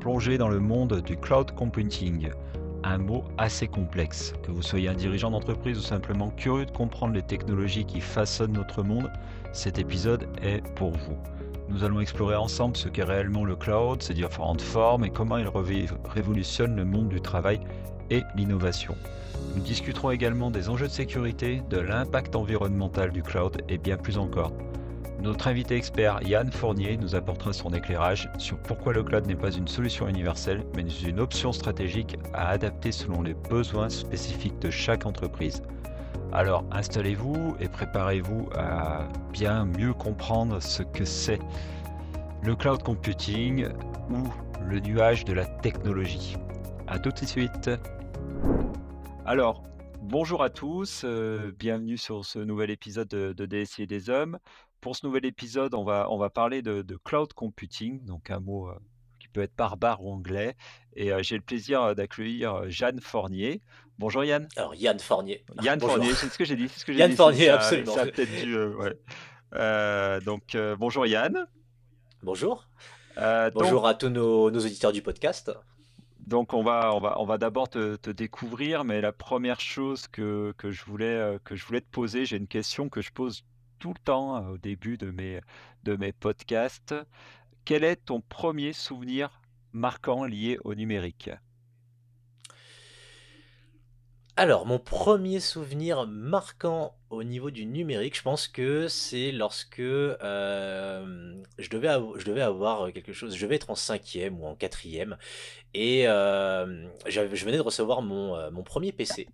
plonger dans le monde du cloud computing. Un mot assez complexe. Que vous soyez un dirigeant d'entreprise ou simplement curieux de comprendre les technologies qui façonnent notre monde, cet épisode est pour vous. Nous allons explorer ensemble ce qu'est réellement le cloud, ses différentes formes et comment il révolutionne le monde du travail et l'innovation. Nous discuterons également des enjeux de sécurité, de l'impact environnemental du cloud et bien plus encore. Notre invité expert Yann Fournier nous apportera son éclairage sur pourquoi le cloud n'est pas une solution universelle, mais une option stratégique à adapter selon les besoins spécifiques de chaque entreprise. Alors installez-vous et préparez-vous à bien mieux comprendre ce que c'est le cloud computing ou le nuage de la technologie. A tout de suite. Alors, bonjour à tous, euh, bienvenue sur ce nouvel épisode de, de DSI des hommes. Pour ce nouvel épisode, on va, on va parler de, cloud computing, donc un mot euh, qui peut être barbare ou anglais. Et euh, j'ai le plaisir euh, d'accueillir Jeanne Fornier. Bonjour Yann. Alors Yann Fornier. Yann Fornier, c'est ce que j'ai dit. Ce que Yann dit, Fornier, absolument. Ça, peut-être dû, donc bonjour Yann. Bonjour. bonjour à tous nos, auditeurs du podcast. Donc on va, on va, on va d'abord te, te, découvrir, mais la première chose que, que, je voulais, que je voulais te poser, j'ai une question que je pose tout le temps au début de mes, podcasts. Quel est ton premier souvenir marquant lié au numérique? Alors, mon premier souvenir marquant au niveau du numérique, je pense que c'est lorsque je, devais je devais avoir quelque chose, je devais être en cinquième ou en quatrième, et je venais de recevoir mon, mon premier PC.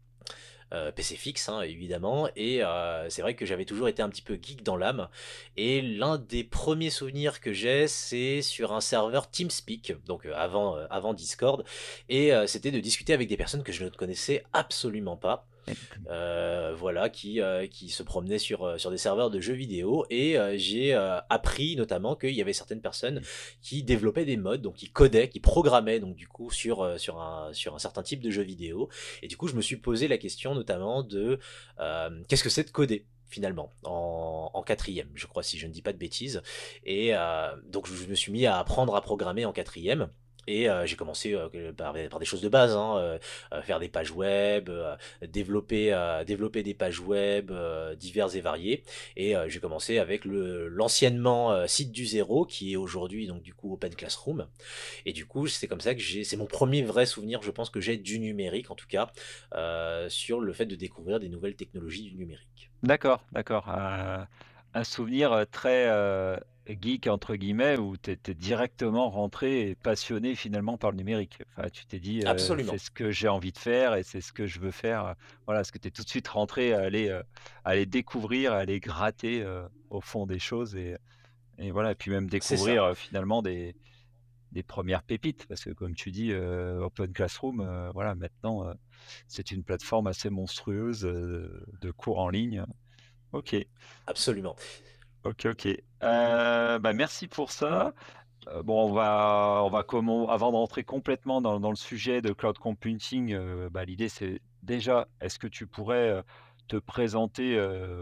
Euh, PC fixe hein, évidemment. Et euh, c'est vrai que j'avais toujours été un petit peu geek dans l'âme. Et l'un des premiers souvenirs que j'ai c'est sur un serveur TeamSpeak donc euh, avant, avant Discord. Et c'était de discuter avec des personnes que je ne connaissais absolument pas euh, voilà, qui, euh, qui se promenait sur, euh, sur des serveurs de jeux vidéo. Et j'ai appris notamment qu'il y avait certaines personnes qui développaient des modes, donc qui codaient, qui programmaient, donc du coup, sur, sur, un, sur un certain type de jeux vidéo. Et du coup, je me suis posé la question notamment de qu'est-ce que c'est de coder finalement en, en, quatrième je crois si je ne dis pas de bêtises et donc je me suis mis à apprendre à programmer en quatrième et euh, j'ai commencé euh, par, des choses de base, hein, euh, faire des pages web, développer, développer des pages web diverses et variées. Et j'ai commencé avec l'anciennement site du zéro, qui est aujourd'hui donc du coup Open Classroom. Et du coup, c'est comme ça que j'ai, c'est mon premier vrai souvenir, je pense que j'ai du numérique en tout cas, sur le fait de découvrir des nouvelles technologies du numérique. D'accord, d'accord. un souvenir très geek entre guillemets où tu étais directement rentré et passionné finalement par le numérique. Enfin, tu t'es dit euh, c'est ce que j'ai envie de faire et c'est ce que je veux faire. Voilà, ce que tu es tout de suite rentré à aller, euh, aller découvrir, à aller gratter euh, au fond des choses et, et voilà, et puis même découvrir finalement des, des premières pépites parce que comme tu dis Open Classroom voilà, maintenant c'est une plateforme assez monstrueuse de cours en ligne. OK. Absolument. Ok, ok. Euh, bah, merci pour ça. Euh, bon, on va, on va comment, avant d'entrer complètement dans, dans le sujet de cloud computing, euh, bah, l'idée c'est déjà, est-ce que tu pourrais te présenter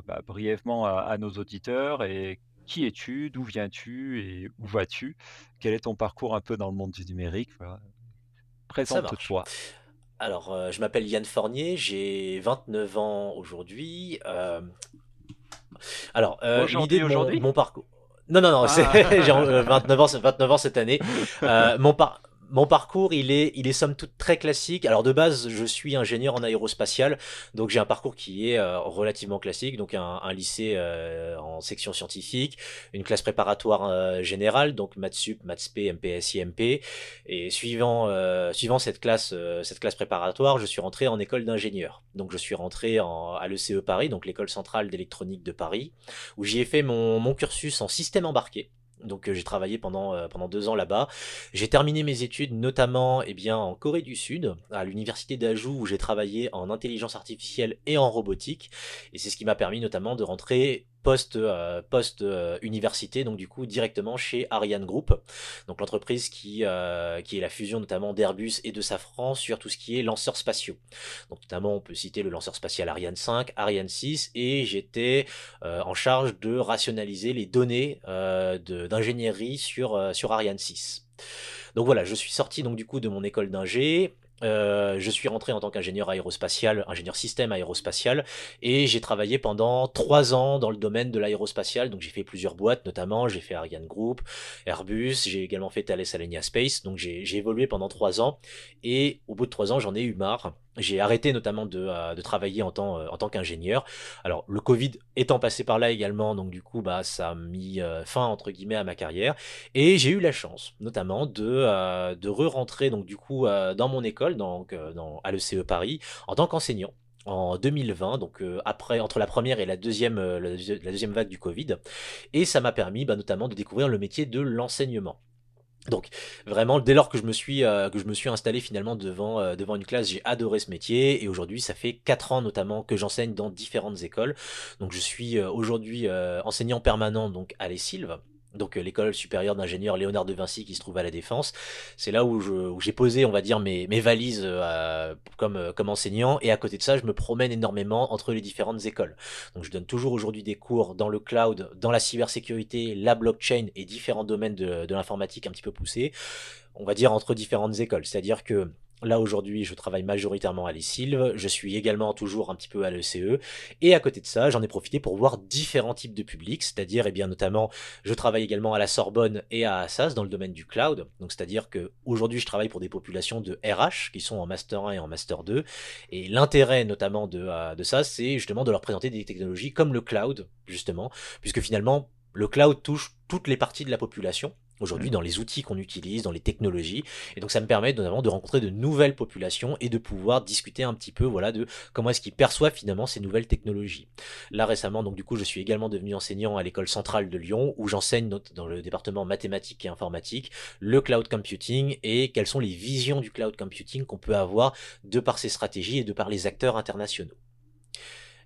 bah, brièvement à, nos auditeurs et qui es-tu, d'où viens-tu et où vas-tu? Quel est ton parcours un peu dans le monde du numérique? Présente-toi. Alors, je m'appelle Yann Fornier, j'ai 29 ans aujourd'hui. Alors, euh, l'idée de mon, mon, parcours. Non, non, non, ah. j'ai 29 ans, 29 ans cette année. Euh, mon, par mon parcours, il est, somme toute très classique. Alors de base, je suis ingénieur en aérospatial, donc j'ai un parcours qui est euh, relativement classique. Donc un, lycée euh, en section scientifique, une classe préparatoire euh, générale, donc maths sup, maths p, MPS, IMP. Et suivant, cette classe, préparatoire, je suis rentré en école d'ingénieur. Donc je suis rentré en, à l'ECE Paris, donc l'école centrale d'électronique de Paris, où j'y ai fait mon cursus en système embarqué. Donc euh, j'ai travaillé pendant, euh, pendant deux ans là-bas. J'ai terminé mes études notamment eh bien, en Corée du Sud, à l'université d'Ajou où j'ai travaillé en intelligence artificielle et en robotique. Et c'est ce qui m'a permis notamment de rentrer post, euh, euh, université, donc du coup directement chez Ariane Group, donc l'entreprise qui, euh, qui est la fusion notamment d'Airbus et de Safran sur tout ce qui est lanceurs spatiaux. Donc notamment on peut citer le lanceur spatial Ariane 5, Ariane 6, et j'étais en charge de rationaliser les données d'ingénierie sur, sur Ariane 6. Donc voilà, je suis sorti donc du coup de mon école d'ingé. Euh, je suis rentré en tant qu'ingénieur aérospatial, ingénieur système aérospatial, et j'ai travaillé pendant trois ans dans le domaine de l'aérospatial. Donc j'ai fait plusieurs boîtes, notamment j'ai fait Ariane Group, Airbus, j'ai également fait Thales Alenia Space. Donc j'ai évolué pendant trois ans, et au bout de trois ans j'en ai eu marre. J'ai arrêté notamment de, euh, travailler en tant, euh, en tant qu'ingénieur. Alors le Covid étant passé par là également, donc du coup bah ça a mis euh, fin entre guillemets à ma carrière. Et j'ai eu la chance notamment de, re-rentrer donc du coup dans mon école, donc à l'ECE Paris, en tant qu'enseignant en 2020, donc après entre la première et la deuxième, la, deuxième vague du Covid, et ça m'a permis bah, notamment de découvrir le métier de l'enseignement. Donc vraiment, dès lors que je me suis, euh, que je me suis installé finalement devant, euh, devant une classe, j'ai adoré ce métier et aujourd'hui ça fait 4 ans notamment que j'enseigne dans différentes écoles. Donc je suis euh, aujourd'hui enseignant permanent donc à Les Sylves donc euh, l'école supérieure d'ingénieur Léonard de Vinci qui se trouve à la Défense. C'est là où, j'ai posé, on va dire, mes, valises euh, comme, euh, comme enseignant. Et à côté de ça, je me promène énormément entre les différentes écoles. Donc je donne toujours aujourd'hui des cours dans le cloud, dans la cybersécurité, la blockchain et différents domaines de l'informatique un petit peu poussés. On va dire entre différentes écoles. C'est-à-dire que Là aujourd'hui, je travaille majoritairement à l'ESILV, je suis également toujours un petit peu à l'ECE, et à côté de ça, j'en ai profité pour voir différents types de publics, c'est-à-dire, et eh bien notamment, je travaille également à la Sorbonne et à Assas dans le domaine du cloud, donc c'est-à-dire que aujourd'hui, je travaille pour des populations de RH qui sont en master 1 et en master 2, et l'intérêt notamment de, euh, de ça, c'est justement de leur présenter des technologies comme le cloud, justement, puisque finalement, le cloud touche toutes les parties de la population, aujourd'hui dans les outils qu'on utilise, dans les technologies. Et donc ça me permet notamment de rencontrer de nouvelles populations et de pouvoir discuter un petit peu voilà, de comment est-ce qu'ils perçoivent finalement ces nouvelles technologies. Là récemment, donc du coup, je suis également devenu enseignant à l'école centrale de Lyon où j'enseigne dans le département mathématiques et informatique le cloud computing et quelles sont les visions du cloud computing qu'on peut avoir de par ses stratégies et de par les acteurs internationaux.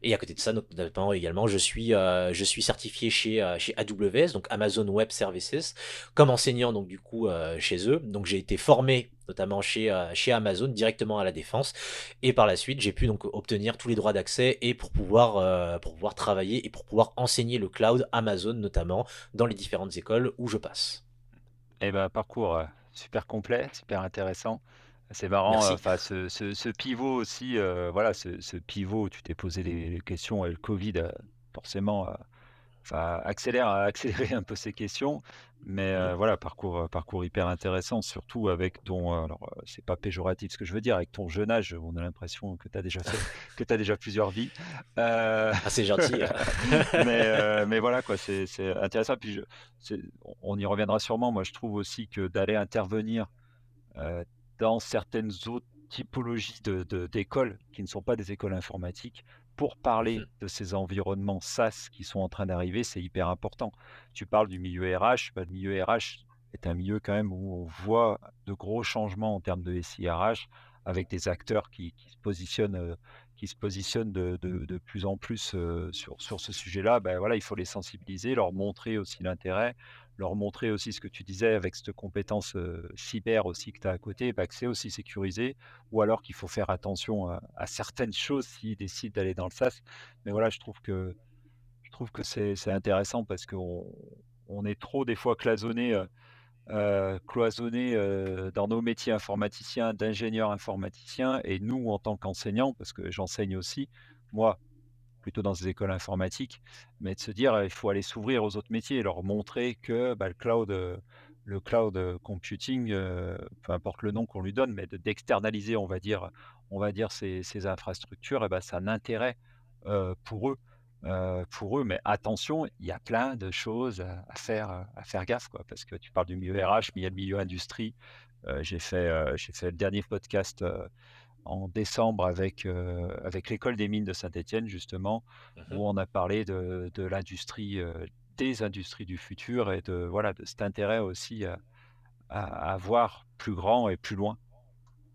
Et à côté de ça, notamment également, je suis, euh, je suis certifié chez, euh, chez AWS, donc Amazon Web Services, comme enseignant donc du coup euh, chez eux. Donc j'ai été formé notamment chez, chez Amazon directement à la défense. Et par la suite, j'ai pu donc obtenir tous les droits d'accès et pour pouvoir, pour pouvoir travailler et pour pouvoir enseigner le cloud Amazon notamment dans les différentes écoles où je passe. Eh ben parcours super complet, super intéressant. C'est marrant, enfin ce ce pivot aussi, voilà, ce ce pivot tu t'es posé les questions et le covid, forcément, enfin accélère a accéléré un peu ces questions. Mais voilà, parcours, parcours hyper intéressant, surtout avec ton, alors, c'est pas péjoratif ce que je veux dire, avec ton jeune âge, on a l'impression que tu as déjà fait que tu as déjà plusieurs vies. Ah, c'est gentil, mais mais voilà quoi, c'est c'est intéressant. Puis je on y reviendra sûrement. Moi, je trouve aussi que d'aller intervenir, dans certaines autres typologies de, d'écoles qui ne sont pas des écoles informatiques pour parler mmh de ces environnements SaaS qui sont en train d'arriver, c'est hyper important. Tu parles du milieu RH, bah, le milieu RH est un milieu quand même où on voit de gros changements en termes de SIRH avec des acteurs qui, se positionnent, euh, qui se positionnent de, de, plus en plus euh, sur, sur ce sujet-là. Ben voilà, il faut les sensibiliser, leur montrer aussi l'intérêt, leur montrer aussi ce que tu disais avec cette compétence cyber aussi que tu as à côté, bah, que c'est aussi sécurisé, ou alors qu'il faut faire attention à, certaines choses s'ils décident d'aller dans le SaaS. Mais voilà, je trouve que, je trouve que c'est, intéressant parce qu'on on est trop des fois cloisonné, cloisonné dans nos métiers informaticiens, d'ingénieurs informaticiens, et nous en tant qu'enseignants, parce que j'enseigne aussi, moi, plutôt dans des écoles informatiques, mais de se dire il faut aller s'ouvrir aux autres métiers et leur montrer que bah, le cloud, le cloud computing, peu importe le nom qu'on lui donne, mais d'externaliser, on va dire, on va dire ces, infrastructures, et ben, ça a un intérêt pour eux. pour eux, mais attention, il y a plein de choses à faire, à faire gaffe, parce que tu parles du milieu RH, mais il y a le milieu industrie. j'ai fait, j'ai fait le dernier podcast en décembre avec, avec l'école des mines de Saint-Étienne, justement, mmh où on a parlé de, de l'industrie, des industries du futur et de, voilà, de cet intérêt aussi à, à, voir plus grand et plus loin.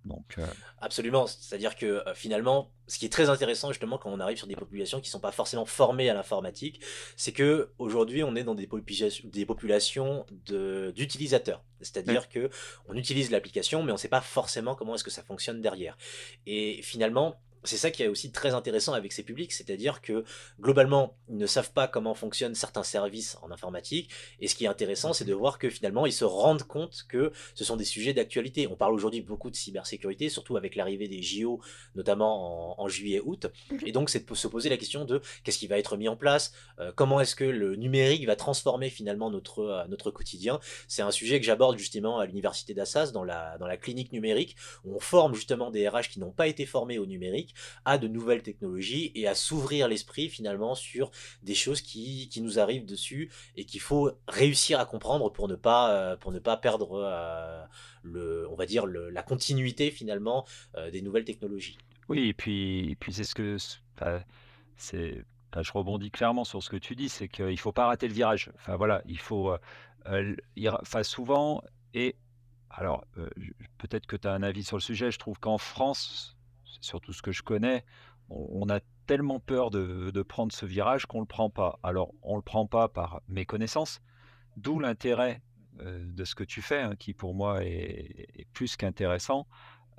Donc, Absolument, c'est-à-dire que finalement, ce qui est très intéressant justement quand on arrive sur des populations qui ne sont pas forcément formées à l'informatique, c'est que aujourd'hui on est dans des, populations, des populations d'utilisateurs. C'est-à-dire que on utilise l'application, mais on ne sait pas forcément comment est-ce que ça fonctionne derrière. Et finalement, c'est ça qui est aussi très intéressant avec ces publics, c'est-à-dire que globalement, ils ne savent pas comment fonctionnent certains services en informatique, et ce qui est intéressant, c'est de voir que finalement, ils se rendent compte que ce sont des sujets d'actualité. On parle aujourd'hui beaucoup de cybersécurité, surtout avec l'arrivée des JO, notamment en, juillet-août, et donc c'est de se poser la question de qu'est-ce qui va être mis en place, euh, comment est-ce que le numérique va transformer finalement notre, euh, notre quotidien. C'est un sujet que j'aborde justement à l'université d'Assas, dans la, dans la clinique numérique, où on forme justement des RH qui n'ont pas été formés au numérique, à de nouvelles technologies et à s'ouvrir l'esprit finalement sur des choses qui, qui, nous arrivent dessus et qu'il faut réussir à comprendre pour ne pas, euh, pour ne pas perdre euh, le, on va dire la continuité finalement euh, des nouvelles technologies. Oui, et puis, puis c'est ce que c'est je rebondis clairement sur ce que tu dis, c'est qu'il ne faut pas rater le virage. Enfin voilà, il faut, enfin souvent, et alors peut-être que tu as un avis sur le sujet, je trouve qu'en France, surtout ce que je connais, on, a tellement peur de, prendre ce virage qu'on ne le prend pas. Alors, on ne le prend pas par méconnaissance, d'où l'intérêt euh, de ce que tu fais, hein, qui pour moi est, plus qu'intéressant.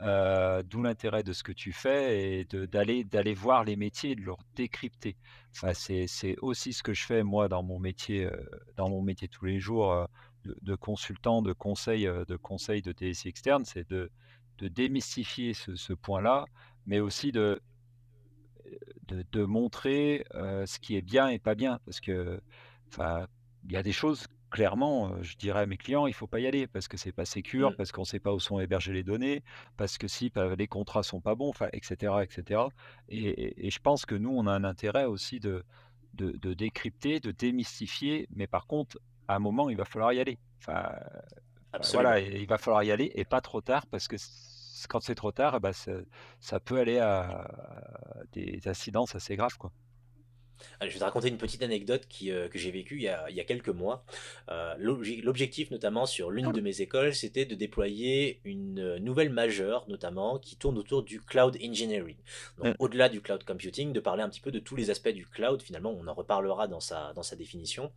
Euh, d'où l'intérêt de ce que tu fais et d'aller voir les métiers, de leur décrypter. Enfin, c'est aussi ce que je fais moi dans mon métier, euh, dans mon métier tous les jours de, consultant, de conseil, de conseil de TSI externe, c'est de, de démystifier ce point-là mais aussi de, de, montrer ce qui est bien et pas bien. Parce que, il y a des choses, clairement, je dirais à mes clients, il ne faut pas y aller parce que c'est pas sécure, mmh. parce qu'on ne sait pas où sont hébergées les données, parce que si les contrats sont pas bons, etc., etc. Et, et, je pense que nous, on a un intérêt aussi de, de, de, décrypter, de démystifier, mais par contre, à un moment, il va falloir y aller. Enfin, voilà, il va falloir y aller et pas trop tard parce que quand c'est trop tard, bah, ça, peut aller à des incidences assez graves. Quoi je vais te raconter une petite anecdote qui, euh, que j'ai vécue il y, a, il y a quelques mois. Euh, l'objectif notamment sur l'une de mes écoles, c'était de déployer une nouvelle majeure notamment qui tourne autour du cloud engineering. Donc au-delà du cloud computing, de parler un petit peu de tous les aspects du cloud. Finalement, on en reparlera dans sa, dans sa définition.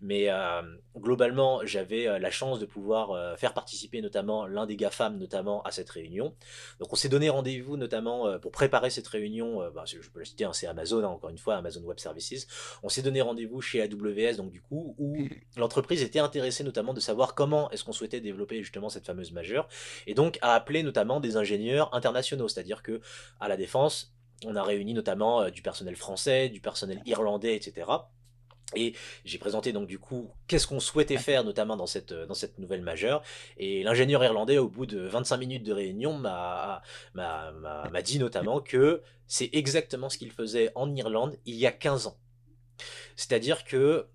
Mais euh, globalement, j'avais la chance de pouvoir faire participer notamment l'un des GAFAM notamment à cette réunion. Donc on s'est donné rendez-vous notamment pour préparer cette réunion. Bah, je peux la citer, hein, c'est Amazon, hein, encore une fois, Amazon Web Services. On s'est donné rendez-vous chez AWS, donc du coup, où mm. l'entreprise était intéressée notamment de savoir comment est-ce qu'on souhaitait développer justement cette fameuse majeure, et donc a appelé notamment des ingénieurs internationaux, c'est-à-dire que à la défense, on a réuni notamment euh, du personnel français, du personnel irlandais, etc. Et j'ai présenté donc du coup qu'est-ce qu'on souhaitait faire notamment dans cette, dans cette nouvelle majeure. Et l'ingénieur irlandais, au bout de 25 minutes de réunion, m'a dit notamment que c'est exactement ce qu'il faisait en Irlande il y a 15 ans. C'est-à-dire que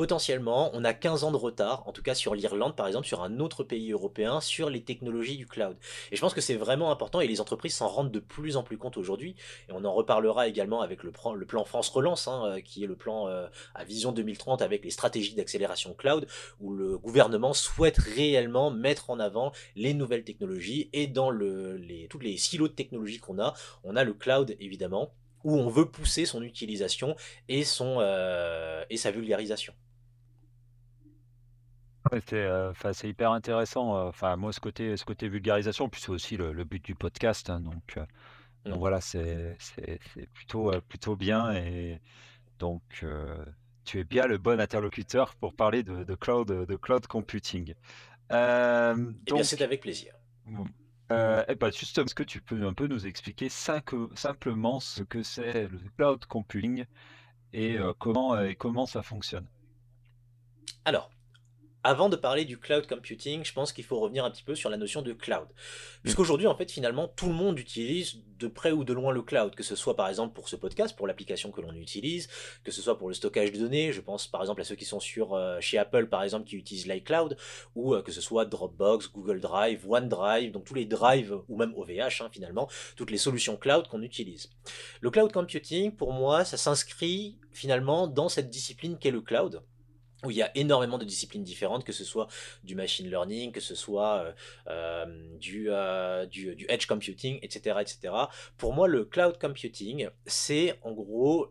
potentiellement, on a 15 ans de retard, en tout cas sur l'Irlande par exemple, sur un autre pays européen, sur les technologies du cloud. Et je pense que c'est vraiment important et les entreprises s'en rendent de plus en plus compte aujourd'hui. Et on en reparlera également avec le, plan, France Relance, hein, euh, qui est le plan euh, à vision 2030 avec les stratégies d'accélération cloud, où le gouvernement souhaite réellement mettre en avant les nouvelles technologies et dans le, les, tous les silos de technologies qu'on a, on a le cloud évidemment où on veut pousser son utilisation et, euh, et sa vulgarisation. Euh, c'est hyper intéressant. Euh, enfin, moi, ce côté, ce côté vulgarisation, puis c'est aussi le, but du podcast. Hein, donc, euh, donc mmh. voilà, c'est plutôt, plutôt bien. Et donc, tu es bien le bon interlocuteur pour parler de, cloud, de cloud computing. Eh bien, c'est avec plaisir. eh ben, justement, est-ce que tu peux un peu nous expliquer simplement ce que c'est le cloud computing et comment, et comment ça fonctionne? Alors, avant de parler du cloud computing, je pense qu'il faut revenir un petit peu sur la notion de cloud. Puisqu'aujourd'hui, en fait, finalement, tout le monde utilise de près ou de loin le cloud, que ce soit par exemple pour ce podcast, pour l'application que l'on utilise, que ce soit pour le stockage de données, je pense par exemple à ceux qui sont sur euh, chez Apple par exemple qui utilisent l'iCloud, ou euh, que ce soit Dropbox, Google Drive, OneDrive, donc tous les drives, ou même OVH hein, finalement, toutes les solutions cloud qu'on utilise. Le cloud computing, pour moi, ça s'inscrit finalement dans cette discipline qu'est le cloud où il y a énormément de disciplines différentes, que ce soit du machine learning, que ce soit euh, euh, du, euh, du, du, edge computing, etc., etc. Pour moi, le cloud computing, c'est en gros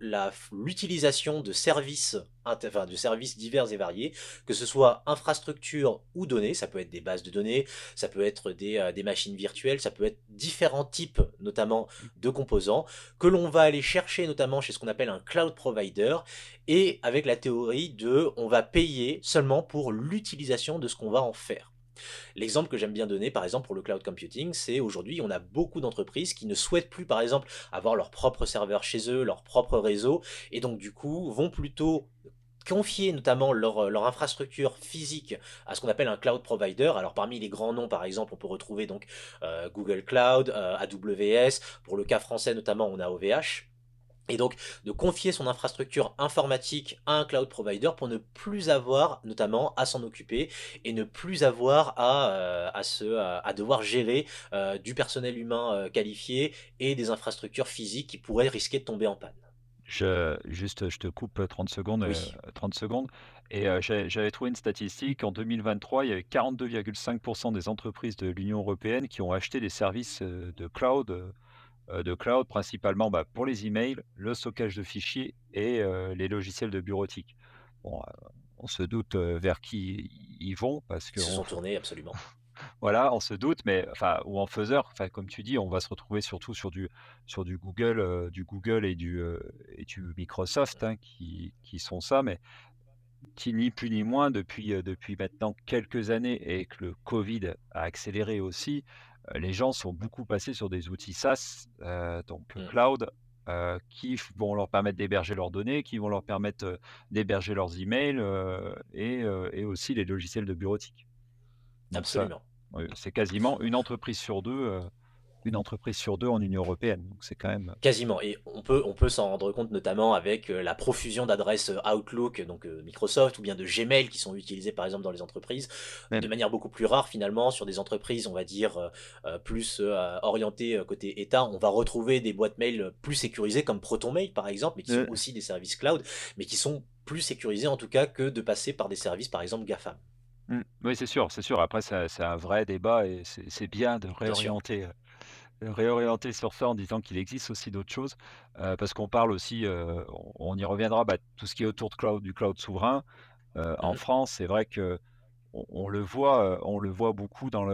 l'utilisation de services enfin, de services divers et variés, que ce soit infrastructure ou données, ça peut être des bases de données, ça peut être des, euh, des machines virtuelles, ça peut être différents types, notamment de composants, que l'on va aller chercher notamment chez ce qu'on appelle un cloud provider, et avec la théorie de on va payer seulement pour l'utilisation de ce qu'on va en faire. L'exemple que j'aime bien donner, par exemple, pour le cloud computing, c'est aujourd'hui, on a beaucoup d'entreprises qui ne souhaitent plus, par exemple, avoir leur propre serveur chez eux, leur propre réseau, et donc du coup, vont plutôt confier notamment leur, leur, infrastructure physique à ce qu'on appelle un cloud provider. Alors parmi les grands noms, par exemple, on peut retrouver donc euh, Google Cloud, euh, AWS. Pour le cas français notamment, on a OVH. Et donc de confier son infrastructure informatique à un cloud provider pour ne plus avoir notamment à s'en occuper et ne plus avoir à, euh, devoir gérer euh, du personnel humain euh, qualifié et des infrastructures physiques qui pourraient risquer de tomber en panne. Je, juste, je te coupe 30 secondes. 30 secondes. Et j'avais trouvé une statistique. En 2023, il y avait 42,5% des entreprises de l'Union européenne qui ont acheté des services de cloud euh, de cloud, principalement bah, pour les emails, le stockage de fichiers et euh, les logiciels de bureautique. Bon, euh, on se doute vers qui ils vont parce que Ils se sont tournés, absolument. Voilà, on se doute, mais enfin, ou en faiseur, enfin, comme tu dis, on va se retrouver surtout sur du sur du Google, du Google et du et du Microsoft hein, qui, qui sont ça, mais qui ni plus ni moins depuis depuis maintenant quelques années et que le Covid a accéléré aussi, les gens sont beaucoup passés sur des outils SaaS, donc mmh. cloud, qui vont leur permettre d'héberger leurs données, qui vont leur permettre d'héberger leurs emails et, et, aussi les logiciels de bureautique. Absolument. C'est quasiment une entreprise sur deux une entreprise sur deux en Union européenne. Donc c'est quand même quasiment. Et on peut on peut s'en rendre compte notamment avec euh, la profusion d'adresses euh, Outlook, donc euh, Microsoft, ou bien de Gmail qui sont utilisées par exemple dans les entreprises, de manière beaucoup plus rare finalement sur des entreprises, on va dire plus orientées côté État. On va retrouver des boîtes mail plus sécurisées comme ProtonMail par exemple, mais qui sont aussi des services cloud, mais qui sont plus sécurisés en tout cas que de passer par des services par exemple GAFAM. Mmh. Oui, c'est sûr, c'est sûr. Après, c'est un vrai débat et c'est bien de réorienter réorienter sur ça en disant qu'il existe aussi d'autres choses, parce qu'on parle aussi, on y reviendra, bah, tout ce qui est autour de cloud, du cloud souverain. en mmh France, c'est vrai que on le voit, on le voit beaucoup dans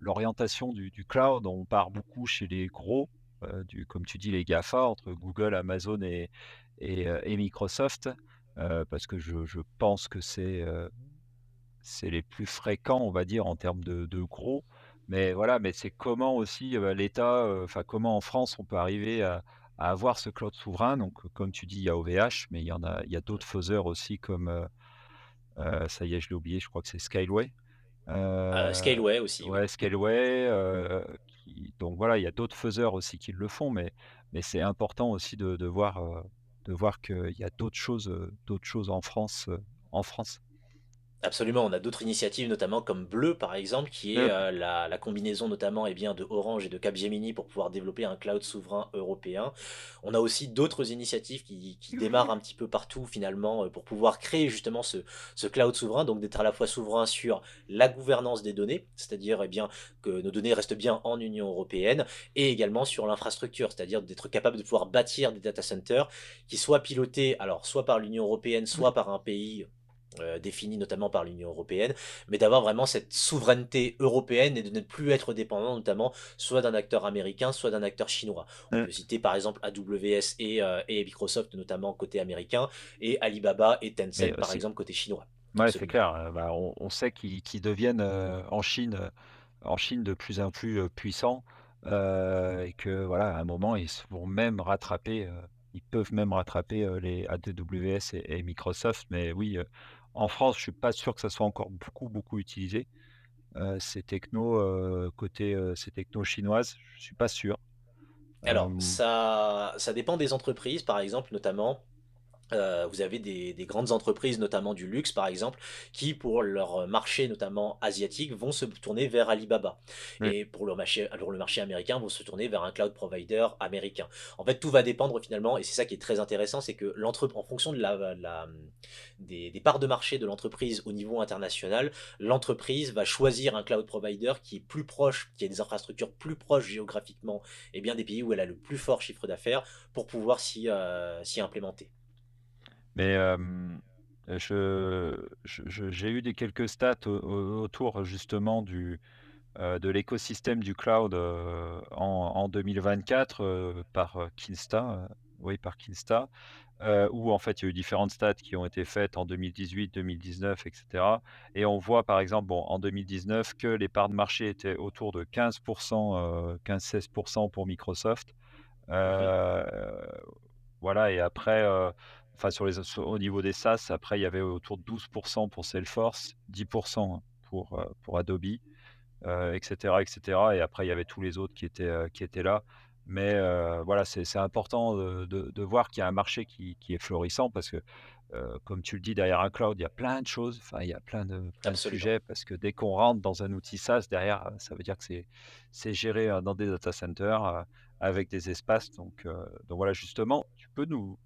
l'orientation du du cloud. On part beaucoup chez les gros, du comme tu dis, les GAFA, entre Google, Amazon et et Microsoft, parce que je je pense que c'est, c'est les plus fréquents, on va dire, en termes de de gros. Mais voilà, mais c'est comment aussi l'État, enfin comment en France on peut arriver à, avoir ce cloud souverain. Donc comme tu dis, il y a OVH, mais il y en a, il y a d'autres faiseurs aussi comme ça y est, je l'ai oublié, je crois que c'est Skyway. Euh, Scaleway aussi. Ouais, Scaleway. donc voilà, il y a d'autres faiseurs aussi qui le font, mais, mais c'est important aussi de, de voir, de voir qu'il y a d'autres choses, d'autres choses en France, en France. Absolument, on a d'autres initiatives, notamment comme Bleu par exemple, qui est euh, la, combinaison notamment eh bien, de Orange et de Capgemini pour pouvoir développer un cloud souverain européen. On a aussi d'autres initiatives qui, démarrent un petit peu partout finalement euh, pour pouvoir créer justement ce, cloud souverain, donc d'être à la fois souverain sur la gouvernance des données, c'est-à-dire eh bien que nos données restent bien en Union européenne, et également sur l'infrastructure, c'est-à-dire d'être capable de pouvoir bâtir des data centers qui soient pilotés alors soit par l'Union européenne, soit par un pays euh, définie notamment par l'Union européenne, mais d'avoir vraiment cette souveraineté européenne et de ne plus être dépendant notamment soit d'un acteur américain, soit d'un acteur chinois. On peut citer par exemple AWS et, euh, et, Microsoft notamment côté américain, et Alibaba et Tencent par exemple côté chinois. Ouais, c'est clair. Euh, bah, on, sait qu'ils deviennent en Chine, en Chine de plus en plus puissants et que voilà, à un moment ils vont même rattraper. ils peuvent même rattraper les AWS et, Microsoft, mais oui, en France, je suis pas sûr que ça soit encore beaucoup, beaucoup utilisé. Euh, ces technos, euh, côté euh, ces technos chinoises, je suis pas sûr. Alors, ça, ça dépend des entreprises, par exemple, notamment. Euh, vous avez des, grandes entreprises, notamment du luxe par exemple, qui pour leur marché notamment asiatique vont se tourner vers Alibaba. Et pour le, marché, le marché américain vont se tourner vers un cloud provider américain. En fait, tout va dépendre finalement, et c'est ça qui est très intéressant, c'est que en fonction de la, des, parts de marché de l'entreprise au niveau international, l'entreprise va choisir un cloud provider qui est plus proche, qui a des infrastructures plus proches géographiquement, et bien des pays où elle a le plus fort chiffre d'affaires pour pouvoir s'y euh, implémenter. Mais je, j'ai eu des quelques stats autour justement du, de l'écosystème du cloud en, en, 2024 par Kinsta, oui par Kinsta, où en fait il y a eu différentes stats qui ont été faites en 2018, 2019, etc. Et on voit par exemple bon, en 2019 que les parts de marché étaient autour de 15%, 15-16% pour Microsoft. Voilà, et après, enfin sur les, au niveau des SaaS, après il y avait autour de 12% pour Salesforce, 10% pour, pour Adobe, etc., etc. Et après il y avait tous les autres qui étaient, qui étaient là. Mais voilà, c'est important de, de, voir qu'il y a un marché qui, qui est florissant parce que, comme tu le dis, derrière un cloud, il y a plein de choses, enfin, il y a plein de, plein de sujets parce que dès qu'on rentre dans un outil SaaS, derrière, ça veut dire que c'est géré dans des data centers avec des espaces. Donc, donc voilà, justement, tu peux nous,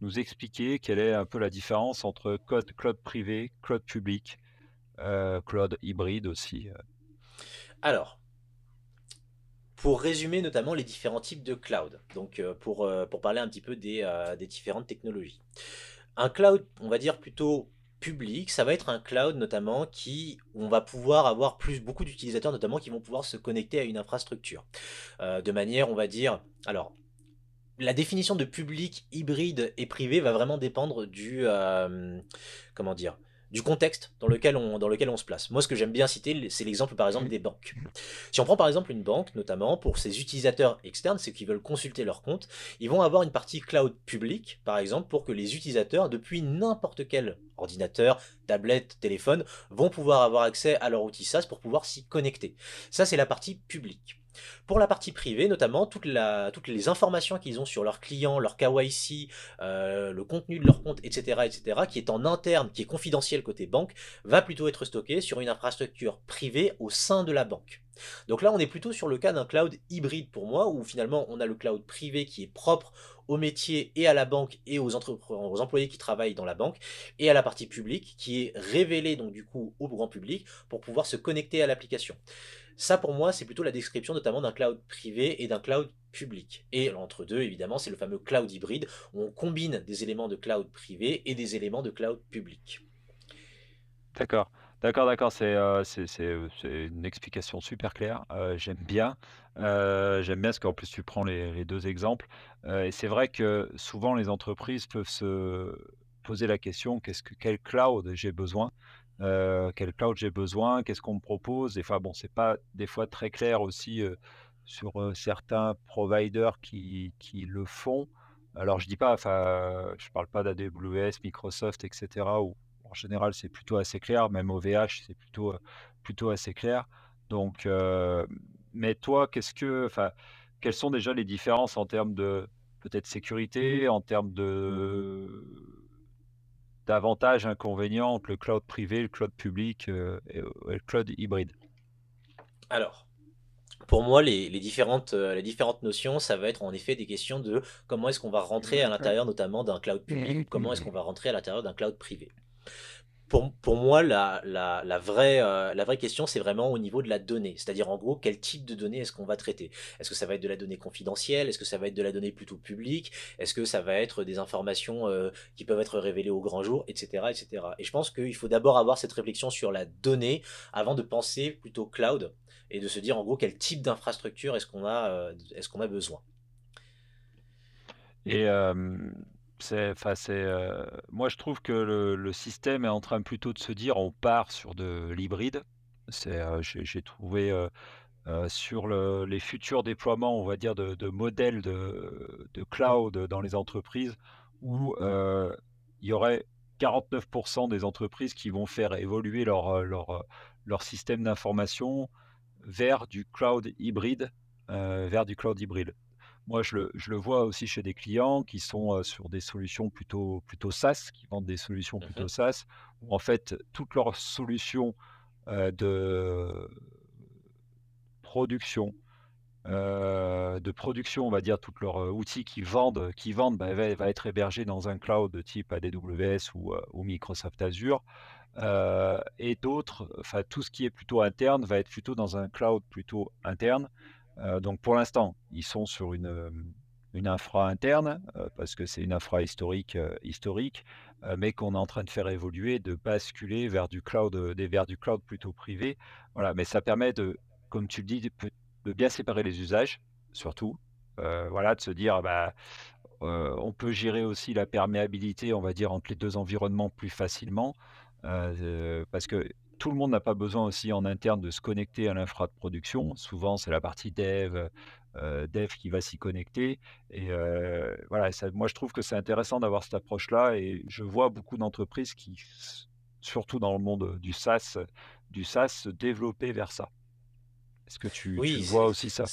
nous expliquer quelle est un peu la différence entre cloud privé, cloud public, cloud hybride aussi. Alors, pour résumer notamment les différents types de cloud, donc euh, pour, euh, pour parler un petit peu des, euh, des, différentes technologies. Un cloud, on va dire plutôt public, ça va être un cloud notamment qui, on va pouvoir avoir plus, beaucoup d'utilisateurs notamment qui vont pouvoir se connecter à une infrastructure. de manière, on va dire, alors la définition de public, hybride et privé va vraiment dépendre du, comment dire, du contexte dans lequel, on, dans lequel on se place. Moi, ce que j'aime bien citer, c'est l'exemple par exemple des banques. Si on prend par exemple une banque, notamment pour ses utilisateurs externes, ceux qui veulent consulter leur compte, ils vont avoir une partie cloud publique, par exemple, pour que les utilisateurs, depuis n'importe quel ordinateur, tablette, téléphone, vont pouvoir avoir accès à leur outil SaaS pour pouvoir s'y connecter. Ça, c'est la partie publique. Pour la partie privée, notamment, toutes les informations qu'ils ont sur leurs clients, leur KYC, euh, le contenu de leur compte, etc., etc., qui est en interne, qui est confidentiel côté banque, va plutôt être stocké sur une infrastructure privée au sein de la banque. Donc là, on est plutôt sur le cas d'un cloud hybride pour moi, où finalement on a le cloud privé qui est propre au métier et à la banque et aux, aux, employés qui travaillent dans la banque, et à la partie publique qui est révélée donc du coup au grand public pour pouvoir se connecter à l'application. Ça, pour moi, c'est plutôt la description notamment d'un cloud privé et d'un cloud public. Et entre deux, évidemment, c'est le fameux cloud hybride, où on combine des éléments de cloud privé et des éléments de cloud public. D'accord. D'accord, d'accord, c'est une explication super claire. J'aime bien. j'aime bien parce qu'en plus tu prends les, deux exemples. et c'est vrai que souvent les entreprises peuvent se poser la question, qu'est-ce que quel cloud j'ai besoin? quel cloud j'ai besoin, qu'est-ce qu'on me propose. Des fois, bon, c'est pas des fois très clair aussi sur certains providers qui, qui, le font. Alors, je dis pas, enfin, je parle pas d'AWS, Microsoft, etc. en général c'est plutôt assez clair, même OVH c'est plutôt plutôt assez clair. Donc, mais toi, qu'est-ce que, enfin, quelles sont déjà les différences en termes de peut-être sécurité, en termes de d'avantages, inconvénients entre le cloud privé, le cloud public euh, et, le cloud hybride? Alors, pour moi, les, différentes, euh, les différentes notions, ça va être en effet des questions de comment est-ce qu'on va rentrer à l'intérieur notamment d'un cloud public, comment est-ce qu'on va rentrer à l'intérieur d'un cloud privé pour, moi, la, vraie, euh, la vraie question, c'est vraiment au niveau de la donnée. C'est-à-dire, en gros, quel type de données est-ce qu'on va traiter? Est-ce que ça va être de la donnée confidentielle? Est-ce que ça va être de la donnée plutôt publique? Est-ce que ça va être des informations euh, qui peuvent être révélées au grand jour, etc. etc. Et je pense qu'il faut d'abord avoir cette réflexion sur la donnée avant de penser plutôt cloud et de se dire, en gros, quel type d'infrastructure est-ce qu'on a, euh, est-ce qu'on a besoin? Et c'est, enfin, c'est, euh, moi, je trouve que le, système est en train plutôt de se dire on part sur de l'hybride. C'est, euh, j'ai, trouvé euh, sur les futurs déploiements, on va dire, de, modèles de, cloud dans les entreprises où il y aurait 49% des entreprises qui vont faire évoluer leur, leur, leur système d'information vers du cloud hybride, vers du cloud hybride. Moi, je le, vois aussi chez des clients qui sont sur des solutions plutôt, plutôt SaaS, qui vendent des solutions plutôt mmh SaaS, où en fait, toutes leurs solutions de production, de production, on va dire, tous leurs outils qui vendent, qui vendent bah, va, être hébergé dans un cloud de type AWS ou, ou Microsoft Azure. et d'autres, enfin tout ce qui est plutôt interne va être plutôt dans un cloud plutôt interne donc pour l'instant, ils sont sur une, une infra interne, heu, parce que c'est une infra historique, historique, mais qu'on est en train de faire évoluer, de basculer vers du cloud, vers du cloud plutôt privé. Voilà, mais ça permet de, comme tu le dis, de bien séparer les usages, surtout. Voilà, de se dire, bah, heu, on peut gérer aussi la perméabilité, on va dire, entre les 2 environnements plus facilement. Parce que tout le monde n'a pas besoin aussi en interne de se connecter à l'infra de production. Souvent, c'est la partie dev, dev qui va s'y connecter et heu, voilà, ça moi je trouve que c'est intéressant d'avoir cette approche-là et je vois beaucoup d'entreprises qui surtout dans le monde, du SaaS du SaaS se développer vers ça. Est-ce que tu tu Oui, vois aussi ça?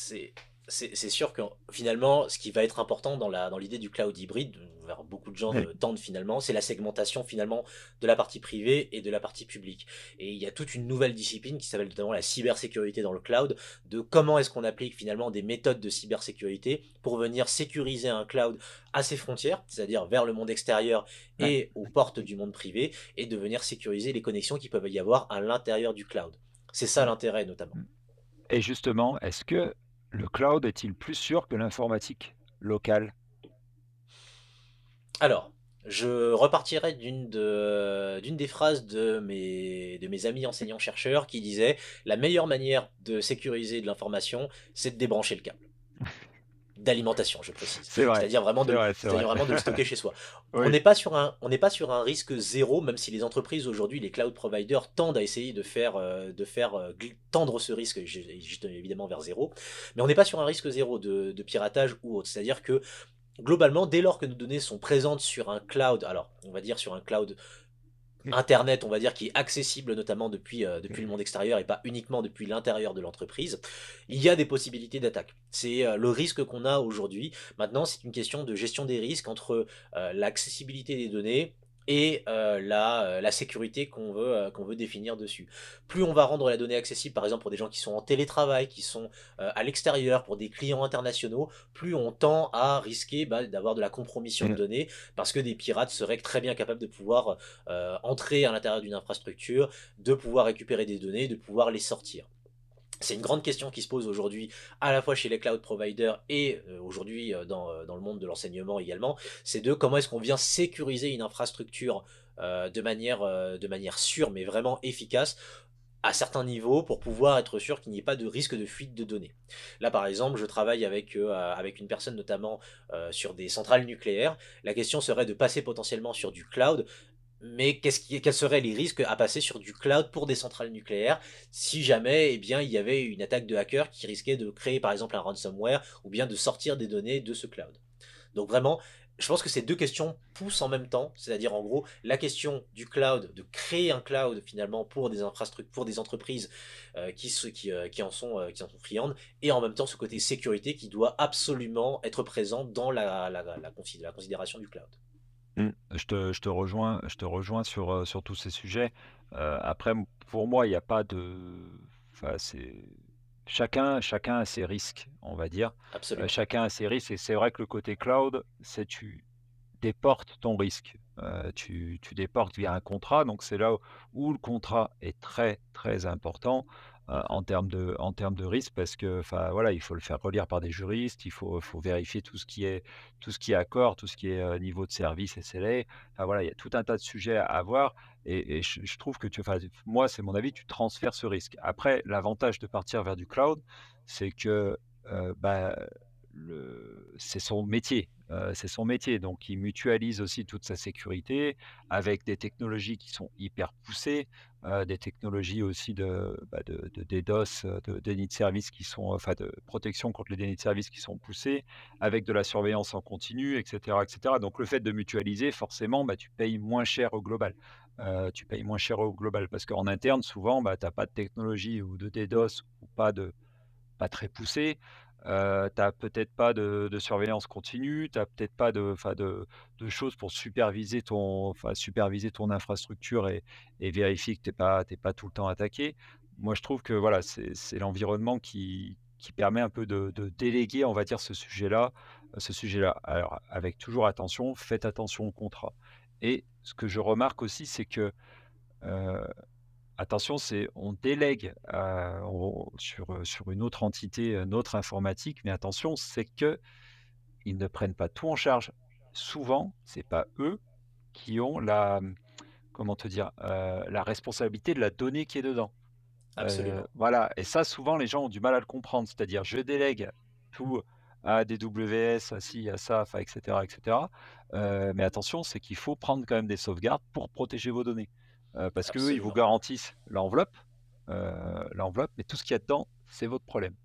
C'est sûr que finalement, ce qui va être important dans la dans l'idée du cloud hybride, vers beaucoup de gens Oui. tendent finalement, c'est la segmentation finalement de la partie privée et de la partie publique. Et il y a toute une nouvelle discipline qui s'appelle notamment la cybersécurité dans le cloud, de comment est-ce qu'on applique finalement des méthodes de cybersécurité pour venir sécuriser un cloud à ses frontières, c'est-à-dire vers le monde extérieur et aux portes du monde privé, et de venir sécuriser les connexions qui peuvent y avoir à l'intérieur du cloud. C'est ça l'intérêt notamment. Mmh. Et justement, est-ce que le cloud est-il plus sûr que l'informatique locale? Alors, je repartirai d'une de d'une des phrases de mes de mes amis enseignants-chercheurs qui disait: «La meilleure manière de sécuriser de l'information, c'est de débrancher le câble». D'alimentation, je précise. Vrai, C'est-à-dire vraiment de le vrai, c'est c'est-à-dire vrai. vraiment de le stocker chez soi. On n'est pas sur un on n'est pas sur un risque zéro, même si les entreprises aujourd'hui, les cloud providers tendent à essayer de faire, heu, de faire, heu, gl tendre ce risque évidemment vers zéro. Mais on n'est pas sur un risque zéro de de piratage ou autre. C'est-à-dire que Globalement, dès lors que nos données sont présentes sur un cloud, alors on va dire sur un cloud internet, on va dire qui est accessible notamment depuis, heu, depuis le oui. monde extérieur et pas uniquement depuis l'intérieur de l'entreprise, il y a des possibilités d'attaque. C'est, heu, le risque qu'on a aujourd'hui. Maintenant, c'est une question de gestion des risques entre, heu, l'accessibilité des données et heu, la, heu, la sécurité qu'on veut, heu, qu'on veut définir dessus. Plus on va rendre la donnée accessible, par exemple pour des gens qui sont en télétravail, qui sont, à l'extérieur, pour des clients internationaux, plus on tend à risquer, bah, d'avoir de la compromission de Et données parce que des pirates seraient très bien capables de pouvoir, entrer à l'intérieur d'une infrastructure, de pouvoir récupérer des données, de pouvoir les sortir. C'est une grande question qui se pose aujourd'hui, à la fois chez les cloud providers et euh, aujourd'hui euh, dans, euh, dans le monde de l'enseignement également, c'est de comment est-ce qu'on vient sécuriser une infrastructure de manière, sûre mais vraiment efficace à certains niveaux pour pouvoir être sûr qu'il n'y ait pas de risque de fuite de données. Là, par exemple, je travaille avec, une personne notamment sur des centrales nucléaires. La question serait de passer potentiellement sur du cloud mais quels seraient les risques à passer sur du cloud pour des centrales nucléaires si jamais eh il y avait une attaque de hacker qui risquait de créer par exemple un ransomware ou bien de sortir des données de ce cloud? Donc vraiment, je pense que ces deux questions poussent en même temps, c'est-à-dire en gros la question du cloud, de créer un cloud finalement pour des infrastructures, pour des entreprises euh, euh, qui en sont, euh, qui en sont friandes, et en même temps ce côté sécurité qui doit absolument être présent dans la considération du cloud. Mmh, je te je te rejoins je te rejoins sur, tous ces sujets. Après pour moi, il y a pas de enfin, c'est chacun chacun a ses risques, on va dire. Absolument. chacun a ses risques et c'est vrai que le côté cloud, c'est tu déportes ton risque. Tu tu déportes via un contrat, donc c'est là où où le contrat est très, très important, heu, en termes de en termes de risque parce que, voilà, il faut le faire relire par des juristes, il faut faut vérifier tout ce qui est tout ce qui est accord, tout ce qui est, heu, niveau de service SLA. Enfin, voilà, il y a tout un tas de sujets à à voir et je trouve que tu moi, c'est mon avis, tu transfères ce risque. Après, l'avantage de partir vers du cloud, c'est que, heu, bah, c'est son métier, heu, c'est son métier, donc il mutualise aussi toute sa sécurité avec des technologies qui sont hyper poussées, des technologies aussi de, bah, de de DDoS, heu, de qui sont enfin de protection contre les dénis de service qui sont poussées, avec de la surveillance en continu et cetera et cetera. Donc le fait de mutualiser forcément, bah, tu payes moins cher au global. Heu, tu payes moins cher au global parce qu'en interne souvent, bah, tu as pas de technologie ou de DDoS ou pas de pas très poussé. Heu, tu as peut-être pas de surveillance continue, tu as peut-être pas de choses pour superviser ton infrastructure et vérifier que tu es pas tout le temps attaqué. Moi, je trouve que voilà, c'est l'environnement qui permet un peu de déléguer, on va dire, ce sujet-là ce sujet-là. Alors avec toujours attention, faites attention au contrat et ce que je remarque aussi, c'est que, Attention, c'est on délègue, heu, on sur, une autre entité, notre informatique, mais attention, c'est que ils ne prennent pas tout en charge. Souvent, c'est pas eux qui ont la, comment te dire, heu, la responsabilité de la donnée qui est dedans. Absolument. voilà et ça souvent les gens ont du mal à le comprendre. C'est-à-dire je délègue tout à AWS, à ci, à ça, enfin et cetera et cetera. Heu, mais attention, c'est qu'il faut prendre quand même des sauvegardes pour protéger vos données. Heu, parce qu'eux, ils vous garantissent l'enveloppe, heu, l'enveloppe, mais tout ce qu'il y a dedans, c'est votre problème.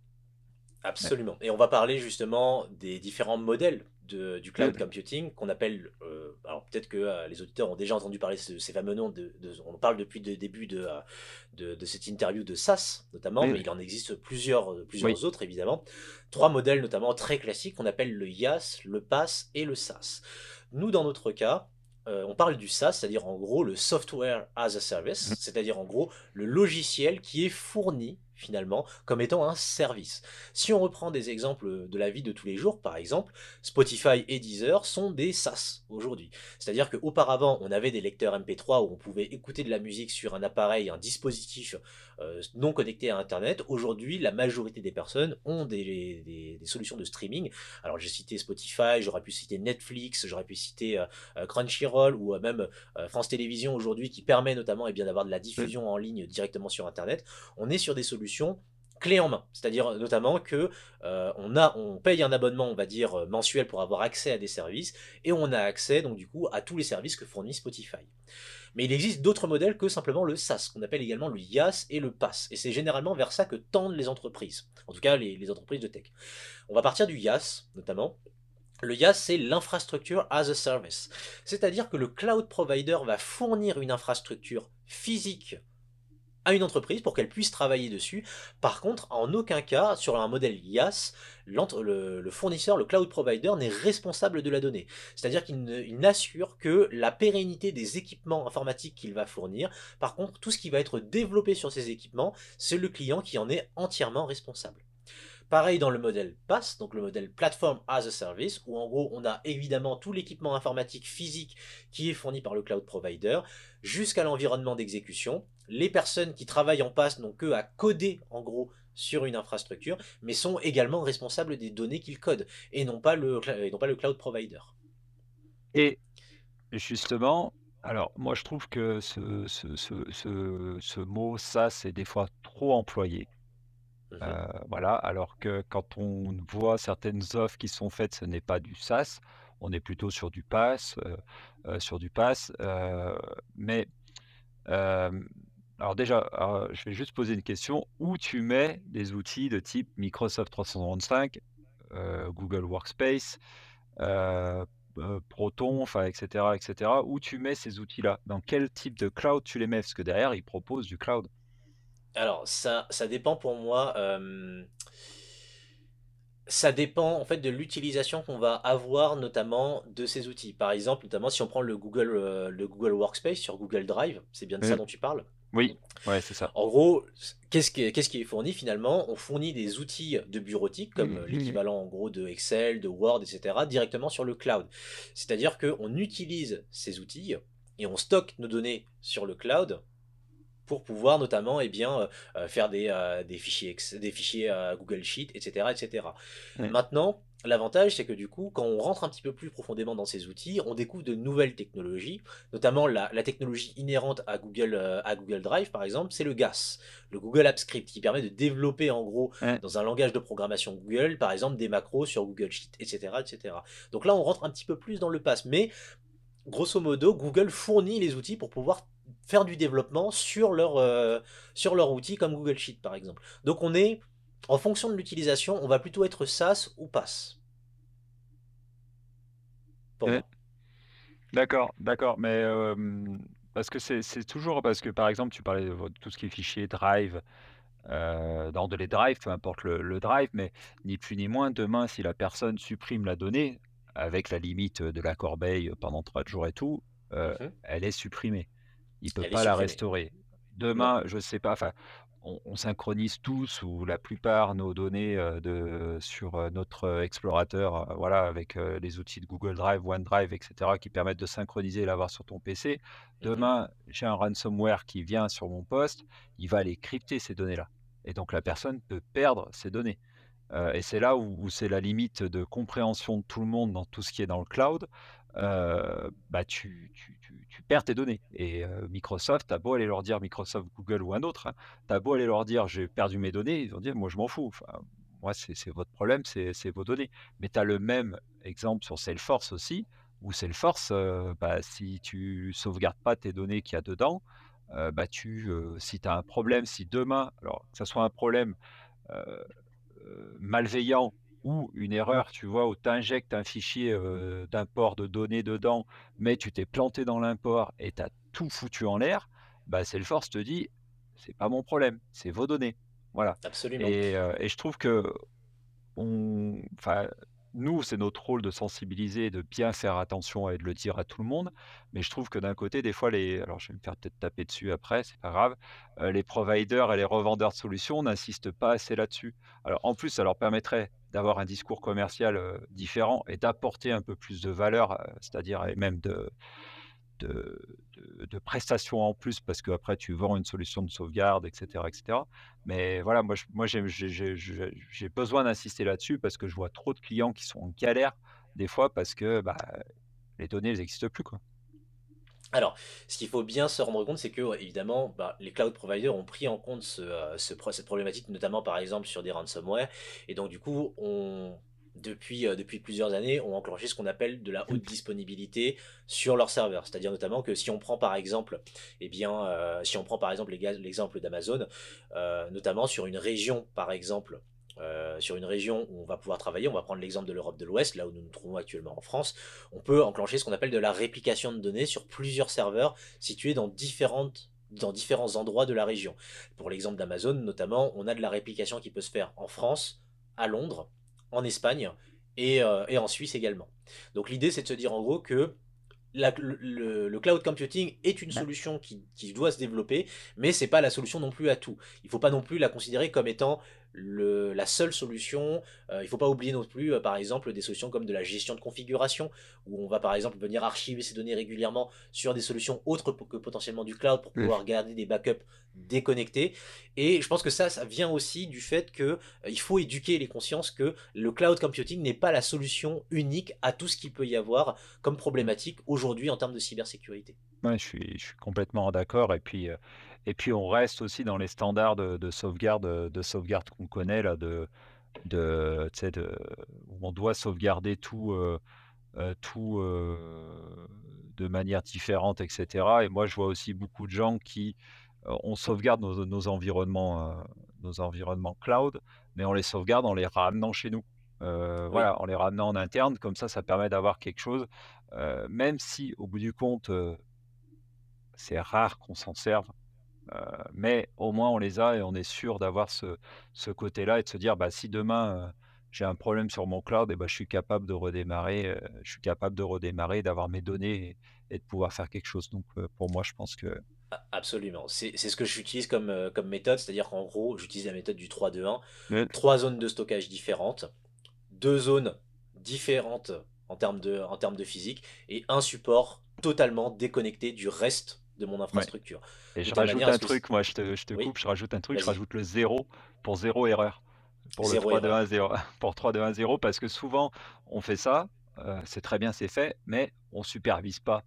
Ouais. Absolument. Et on va parler justement des différents modèles de, du cloud Mmh. computing qu'on appelle, euh, alors peut-être que euh, les auditeurs ont déjà entendu parler de ces fameux noms, de, de- on parle depuis le début de, euh, cette interview de SaaS notamment, Oui, mais il en existe plusieurs, euh, Oui. plusieurs autres évidemment. Trois modèles notamment très classiques qu'on appelle le IaaS, le PaaS et le SaaS. Nous, dans notre cas, euh, on parle du SaaS, c'est-à-dire en gros le Software as a. Service, c'est-à-dire en gros le logiciel qui est fourni finalement comme étant un service. Si on reprend des exemples de la vie de tous les jours, par exemple, Spotify et Deezer sont des SaaS aujourd'hui. C'est-à-dire qu'auparavant, on avait des lecteurs MP3 où on pouvait écouter de la musique sur un appareil, un dispositif euh, non connecté à Internet. Aujourd'hui, la majorité des personnes ont des, solutions de streaming. Alors j'ai cité Spotify, j'aurais pu citer Netflix, j'aurais pu citer euh, Crunchyroll ou euh, même euh, France Télévisions aujourd'hui qui permet notamment eh bien, d'avoir de la diffusion en ligne directement sur Internet. On est sur des solutions clé en main. C'est-à-dire notamment que euh, on, a, on paye un abonnement, on va dire, mensuel pour avoir accès à des services, et on a accès donc du coup à tous les services que fournit Spotify. Mais il existe d'autres modèles que simplement le SaaS, qu'on appelle également le IaaS et le PaaS. Et c'est généralement vers ça que tendent les entreprises, en tout cas les, les entreprises de tech. On va partir du IaaS notamment. Le IaaS, c'est l'infrastructure as a service. C'est-à-dire que le cloud provider va fournir une infrastructure physique à une entreprise pour qu'elle puisse travailler dessus. Par contre, en aucun cas, sur un modèle IaaS, le, le, fournisseur, le cloud provider, n'est responsable de la donnée. C'est-à-dire qu'il n'assure que la pérennité des équipements informatiques qu'il va fournir. Par contre, tout ce qui va être développé sur ces équipements, c'est le client qui en est entièrement responsable. Pareil dans le modèle PaaS, donc le modèle Platform as a Service, où en gros on a évidemment tout l'équipement informatique physique qui est fourni par le cloud provider, jusqu'à l'environnement d'exécution. Les personnes qui travaillent en PaaS n'ont que à coder en gros sur une infrastructure, mais sont également responsables des données qu'ils codent, et non pas le, cloud provider. Et justement, alors moi je trouve que ce mot SaaS est des fois trop employé. Mhm. Heu, voilà, alors que quand on voit certaines offres qui sont faites, ce n'est pas du SaaS, on est plutôt sur du PaaS, heu heu, sur du heu, mais alors déjà, je vais juste poser une question. Où tu mets des outils de type Microsoft 365, heu, Google Workspace, Proton, enfin et cetera et cetera? Où tu mets ces outils-là? Dans quel type de cloud tu les mets? Parce que derrière, ils proposent du cloud. Alors, ça, ça dépend pour moi. euh, ça dépend en fait de l'utilisation qu'on va avoir notamment de ces outils. Par exemple, notamment si on prend le Google, euh, le Google Workspace sur Google Drive, c'est bien de ça Mmh. dont tu parles. Oui, ouais, c'est ça. En gros, qu'est-ce qui est, qu'est-ce qui est fourni finalement? On fournit des outils de bureautique comme l'équivalent en gros de Excel, de Word, etc. directement sur le cloud. C'est-à-dire qu'on utilise ces outils et on stocke nos données sur le cloud pour pouvoir notamment eh bien, euh, faire des, euh, des fichiers, des fichiers euh, Google Sheet, etc. etc. Maintenant, l'avantage, c'est que du coup, quand on rentre un petit peu plus profondément dans ces outils, on découvre de nouvelles technologies, notamment la, la technologie inhérente à Google, euh, à Google Drive, par exemple, c'est le GAS, le Google App Script, qui permet de développer en gros dans un langage de programmation Google, par exemple, des macros sur Google Sheet, etc. etc. Donc là, on rentre un petit peu plus dans le pass, mais grosso modo, Google fournit les outils pour pouvoir faire du développement sur leur, euh, sur leur outil comme Google Sheet par exemple. Donc on est, en fonction de l'utilisation, on va plutôt être SaaS ou PaaS. D'accord, d'accord, mais parce que c'est toujours parce que, par exemple, tu parlais de tout ce qui est fichier Drive, heu, dans de les drives, peu importe le le drive, mais ni plus ni moins, demain, si la personne supprime la donnée, avec la limite, de la corbeille pendant 30 jours et tout, heu, Mhm. elle est supprimée. Il peut Elle pas la restaurer. Demain, je sais pas, enfin, on on synchronise tous ou la plupart nos données, heu, de sur, heu, notre, heu, explorateur, voilà, avec, les outils de Google Drive, OneDrive et cetera qui permettent de synchroniser et l'avoir sur ton PC. Mhm. Demain, j'ai un ransomware qui vient sur mon poste, il va aller crypter ces données-là et donc la personne peut perdre ses données et c'est là où où c'est la limite de compréhension de tout le monde dans tout ce qui est dans le cloud, bah, tu tu tu perds tes données et heu, Microsoft, tu as beau aller leur dire Microsoft, Google ou un autre, hein, tu as beau aller leur dire: «J'ai perdu mes données», ils vont dire: «Moi, je m'en fous, moi, c'est votre problème, c'est vos données». Mais tu as le même exemple sur Salesforce aussi, où Salesforce, bah, si tu sauvegardes pas tes données qu'il y a dedans, bah, tu, si tu as un problème, si demain alors que ça soit un problème, malveillant ou une erreur, tu vois? Où tu injectes un fichier, heu, d'import de données dedans, mais tu t'es planté dans l'import et tu as tout foutu en l'air, bah, Salesforce te dit: «C'est pas mon problème, c'est vos données». Voilà Absolument. et heu et je trouve qu'on enfin, nous, c'est notre rôle de sensibiliser, de bien faire attention et de le dire à tout le monde, mais je trouve que d'un côté, des fois, les alors je vais me faire peut-être taper dessus après, c'est pas grave, heu, les providers et les revendeurs de solutions n'insistent pas assez là-dessus. Alors en plus, ça leur permettrait d'avoir un discours commercial, heu, différent et d'apporter un peu plus de valeur, heu, c'est-à-dire même de de prestations en plus parce qu'après tu vends une solution de sauvegarde et cetera et cetera. Mais voilà, moi j'ai besoin d'insister là-dessus parce que je vois trop de clients qui sont en galère des fois parce que, bah, les données n'existent plus, quoi. Alors, ce qu'il faut bien se rendre compte, c'est que, évidemment, bah, les cloud providers ont pris en compte pro cette problématique, notamment, par exemple, sur des ransomware et donc du coup, on depuis, heu, depuis plusieurs années, ont enclenché ce qu'on appelle de la haute disponibilité sur leurs serveurs. C'est-à-dire notamment que si on prend par exemple, eh bien, heu, si on prend par exemple l'exemple d'Amazon, heu, notamment sur une région, par exemple, sur une région où on va pouvoir travailler, on va prendre l'exemple de l'Europe de l'Ouest, là où nous nous trouvons actuellement en France, on peut enclencher ce qu'on appelle de la réplication de données sur plusieurs serveurs situés dans différentes dans différents endroits de la région. Pour l'exemple d'Amazon notamment, on a de la réplication qui peut se faire en France, à Londres, en Espagne et, euh, et en Suisse également. Donc l'idée c'est de se dire en gros que la- le, cloud computing est une solution qui, qui doit se développer, mais c'est pas la solution non plus à tout. Il faut pas non plus la considérer comme étant le, la seule solution. Euh, il faut pas oublier non plus, euh, par exemple, des solutions comme de la gestion de configuration, où on va par exemple venir archiver ces données régulièrement sur des solutions autres que potentiellement du cloud pour Mmh. pouvoir garder des backups déconnectés. Et je pense que ça, ça vient aussi du fait que euh, il faut éduquer les consciences que le cloud computing n'est pas la solution unique à tout ce qu'il peut y avoir comme problématique aujourd'hui en termes de cybersécurité. Ouais, je suis je suis complètement d'accord et puis, et puis on reste aussi dans les standards de de sauvegarde, heu, de sauvegarde qu'on connaît là de de où on doit sauvegarder tout, heu heu, tout, de manière différente et cetera et moi je vois aussi beaucoup de gens qui, on sauvegarde nos nos environnements, nos environnements cloud, mais on les sauvegarde en les ramenant chez nous. Oui, voilà, en les ramenant en interne comme ça, ça permet d'avoir quelque chose, même si au bout du compte, c'est rare qu'on s'en serve, mais au moins on les a et on est sûr d'avoir ce ce côté-là et de se dire: «Bah, si demain, heu, j'ai un problème sur mon cloud et bah, je suis capable de redémarrer, heu, je suis capable de redémarrer, d'avoir mes données et et de pouvoir faire quelque chose». Donc pour moi, je pense que absolument. C'est ce que j'utilise comme, euh, comme méthode, c'est-à-dire qu'en gros, j'utilise la méthode du 3-2-1, Ouais, trois zones de stockage différentes, deux zones différentes en termes de, en termes de physique, et un support totalement déconnecté du reste de mon ouais infrastructure. et De je rajoute manière un truc, moi, je te je te Oui, coupe, je rajoute un truc, je rajoute le zéro pour zéro erreur, pour le zéro trois deux erreur. un zéro pour trois deux un zéro parce que souvent on fait ça, heu, c'est très bien, c'est fait, mais on supervise pas.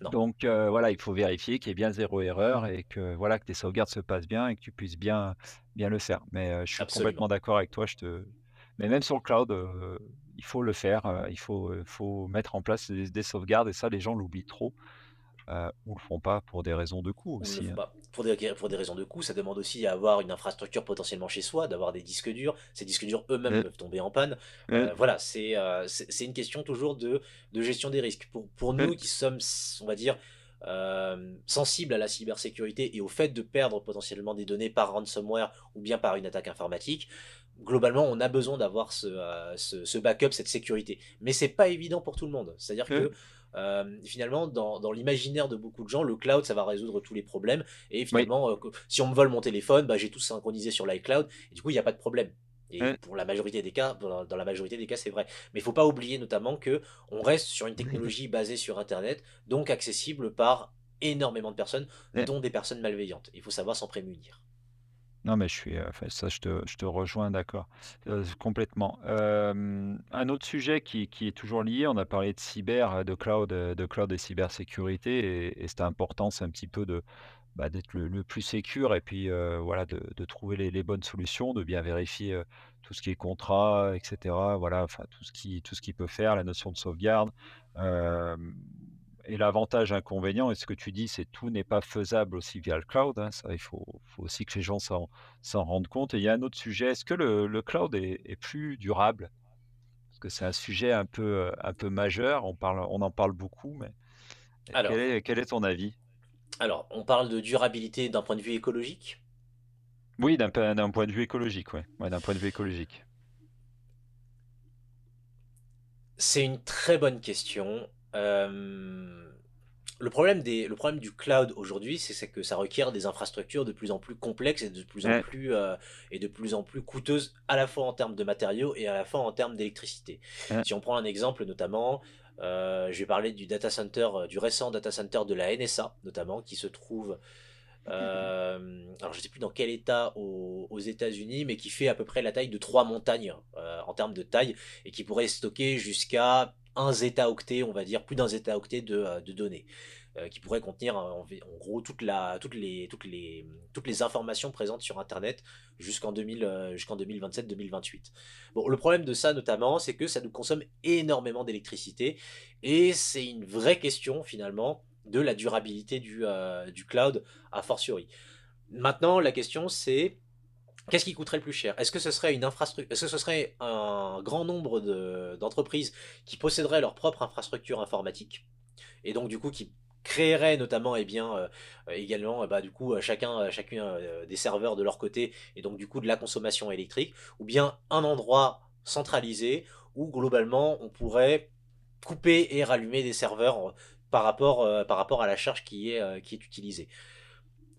Non, Donc heu, voilà, il faut vérifier qu'il y ait bien zéro erreur et que voilà, que tes sauvegardes se passent bien et que tu puisses bien bien le faire. Mais heu, je suis complètement absolument. d'accord avec toi, je te mais même sur le cloud, heu, il faut le faire, heu, il faut, heu, faut mettre en place des des sauvegardes et ça, les gens l'oublient trop, heu, ou le font pas pour des raisons de coût aussi, hein. Pour des, pour des raisons de coût, ça demande aussi à avoir une infrastructure potentiellement chez soi, d'avoir des disques durs. Ces disques durs eux-mêmes Mmh, peuvent tomber en panne. mmh, Euh, voilà, c'est euh, c'est une question toujours de, de gestion des risques. Pour, pour mmh, nous qui sommes, on va dire, euh, sensibles à la cybersécurité et au fait de perdre potentiellement des données par ransomware ou bien par une attaque informatique, globalement, on a besoin d'avoir ce, euh, ce, ce backup, cette sécurité. Mais c'est pas évident pour tout le monde. C'est-à-dire que euh, finalement, dans, dans l'imaginaire de beaucoup de gens, le cloud, ça va résoudre tous les problèmes. Et oui, finalement, euh, si on me vole mon téléphone, bah, j'ai tout synchronisé sur l'iCloud. Et du coup, il n'y a pas de problème. Et pour la majorité des cas, dans, dans la majorité des cas, c'est vrai. Mais il faut pas oublier notamment que on reste sur une technologie basée sur Internet, donc accessible par énormément de personnes, dont des personnes malveillantes. Il faut savoir s'en prémunir. Non, mais je suis, enfin ça je te je te rejoins, d'accord, heu, complètement. Un autre sujet qui qui est toujours lié, on a parlé de cyber, heu, de cloud, de cloud et cybersécurité et et cette importance un petit peu de, bah, d'être le plus sécure et puis, voilà de trouver les bonnes solutions, de bien vérifier, tout ce qui est contrat et cetera. Voilà, enfin tout ce qui tout ce qui peut faire, la notion de sauvegarde. Et l'avantage, inconvénient et ce que tu dis, c'est tout n'est pas faisable aussi via le cloud, hein, ça il faut faut aussi que les gens s'en s'en rendent compte et il y a un autre sujet, est-ce que le le cloud est est plus durable? Parce que c'est un sujet un peu, heu, un peu majeur, on parle on en parle beaucoup, mais quel Alors est quel est ton avis? alors, on parle de durabilité d'un point de vue écologique? Oui, d'un d'un point de vue écologique, ouais. Ouais, d'un point de vue écologique. C'est une très bonne question. Hem, le problème des le problème du cloud aujourd'hui, c'est que ça requiert des infrastructures de plus en plus complexes et de plus en plus, heu et de plus en plus coûteuses, à la fois en termes de matériaux et à la fois en termes d'électricité. ouais. Si on prend un exemple notamment, heu, je vais parler du data center, heu, du récent data center de la NSA notamment, qui se trouve, alors je sais plus dans quel état aux aux États-Unis, mais qui fait à peu près la taille de 3 montagnes, en termes de taille et qui pourrait stocker jusqu'à 1 zétaoctet, on va dire, plus d'un zétaoctet de, heu, de données, heu, qui pourrait contenir en v en gros toutes les informations présentes sur internet jusqu'en 2000, heu, jusqu'en 2027-2028. Bon, le problème de ça notamment, c'est que ça nous consomme énormément d'électricité et c'est une vraie question finalement de la durabilité du, du cloud a fortiori. Maintenant la question c'est Qu'est-ce qui coûterait le plus cher? Est-ce que ce serait un grand nombre de d'entreprises qui posséderaient leur propre infrastructure informatique et donc du coup qui créeraient notamment heu, heu, également, bah, du coup, chacun, heu, des serveurs de leur côté et donc du coup de la consommation électrique? Ou bien un endroit centralisé où globalement on pourrait couper et rallumer des serveurs, heu, par rapport, à la charge qui est utilisée?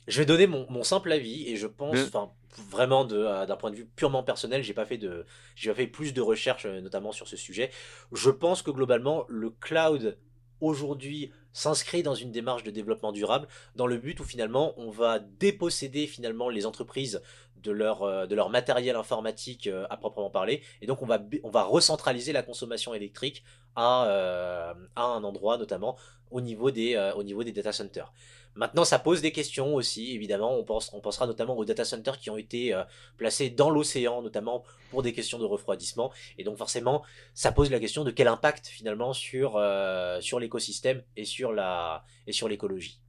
Je vais donner mon mon simple avis et je pense, enfin, vraiment heu, d'un point de vue purement personnel, j'ai pas fait de j'ai pas fait plus de recherches, heu, notamment sur ce sujet. Je pense que globalement, le cloud, aujourd'hui, s'inscrit dans une démarche de développement durable, dans le but où finalement, on va déposséder finalement les entreprises de leur, heu, de leur matériel informatique, à proprement parler et donc on va on va recentraliser la consommation électrique à, à un endroit, notamment au niveau des, au niveau des data centers. Maintenant, ça pose des questions aussi, évidemment. On pense, on pensera notamment aux data centers qui ont été euh, placés dans l'océan, notamment pour des questions de refroidissement. Et donc, forcément, ça pose la question de quel impact finalement sur, euh, sur l'écosystème et sur la, et sur l'écologie.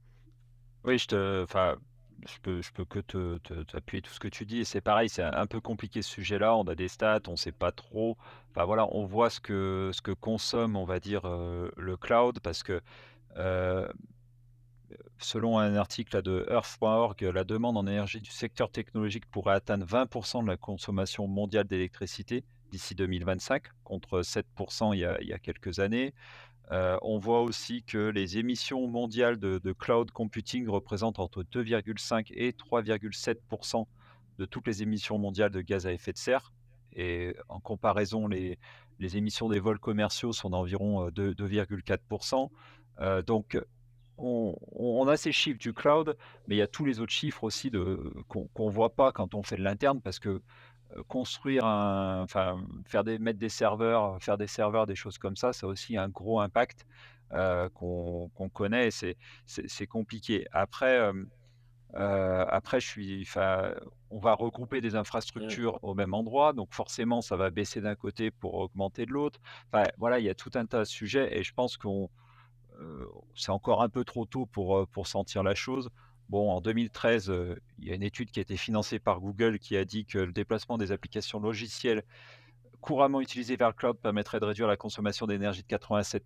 oui, je te je peux je peux que te t'appuyer tout ce que tu dis c'est pareil, c'est un peu compliqué ce sujet-là. On a des stats, on sait pas trop. Enfin voilà, on voit ce que ce que consomme, on va dire, heu, le cloud parce que, Selon un article de Earth.org, la demande en énergie du secteur technologique pourrait atteindre 20% de la consommation mondiale d'électricité d'ici 2025, contre 7 il y a quelques années. Heu, on voit aussi que les émissions mondiales de cloud computing représentent entre 2,5 et 3,7% de toutes les émissions mondiales de gaz à effet de serre et en comparaison, les émissions des vols commerciaux sont d'environ, heu, deux 2,4 Heu, donc on on a ces chiffres du cloud, mais il y a tous les autres chiffres aussi de qu'on qu'on voit pas quand on fait de l'interne parce que, heu, construire un enfin, faire des mettre des serveurs, faire des serveurs, des choses comme ça, ça a aussi un gros impact, heu, qu'on connaît c'est compliqué. Après, heu, après je suis on va regrouper des Mm. infrastructures au même endroit, donc forcément ça va baisser d'un côté pour augmenter de l'autre. Enfin, voilà, il y a tout un tas de sujets et je pense qu'on c'est encore un peu trop tôt pour, heu, pour sentir la chose. Bon, en 2013, heu, il y a une étude qui a été financée par Google qui a dit que le déplacement des applications logicielles couramment utilisées vers le cloud permettrait de réduire la consommation d'énergie de 87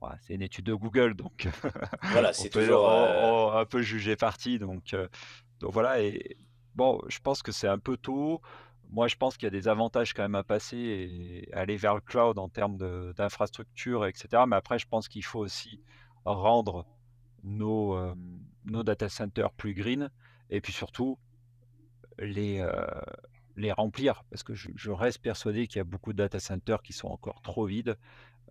Ouah, c'est une étude de Google donc Voilà, c'est toujours. euh, on on un peu juger parti donc donc voilà et bon, je pense que c'est un peu tôt. Moi, je pense qu'il y a des avantages quand même à passer et aller vers le cloud en termes d'infrastructure et cetera. Mais après, je pense qu'il faut aussi rendre nos, nos data centers plus green et puis surtout les, les remplir. Parce que je reste persuadé qu'il y a beaucoup de data centers qui sont encore trop vides.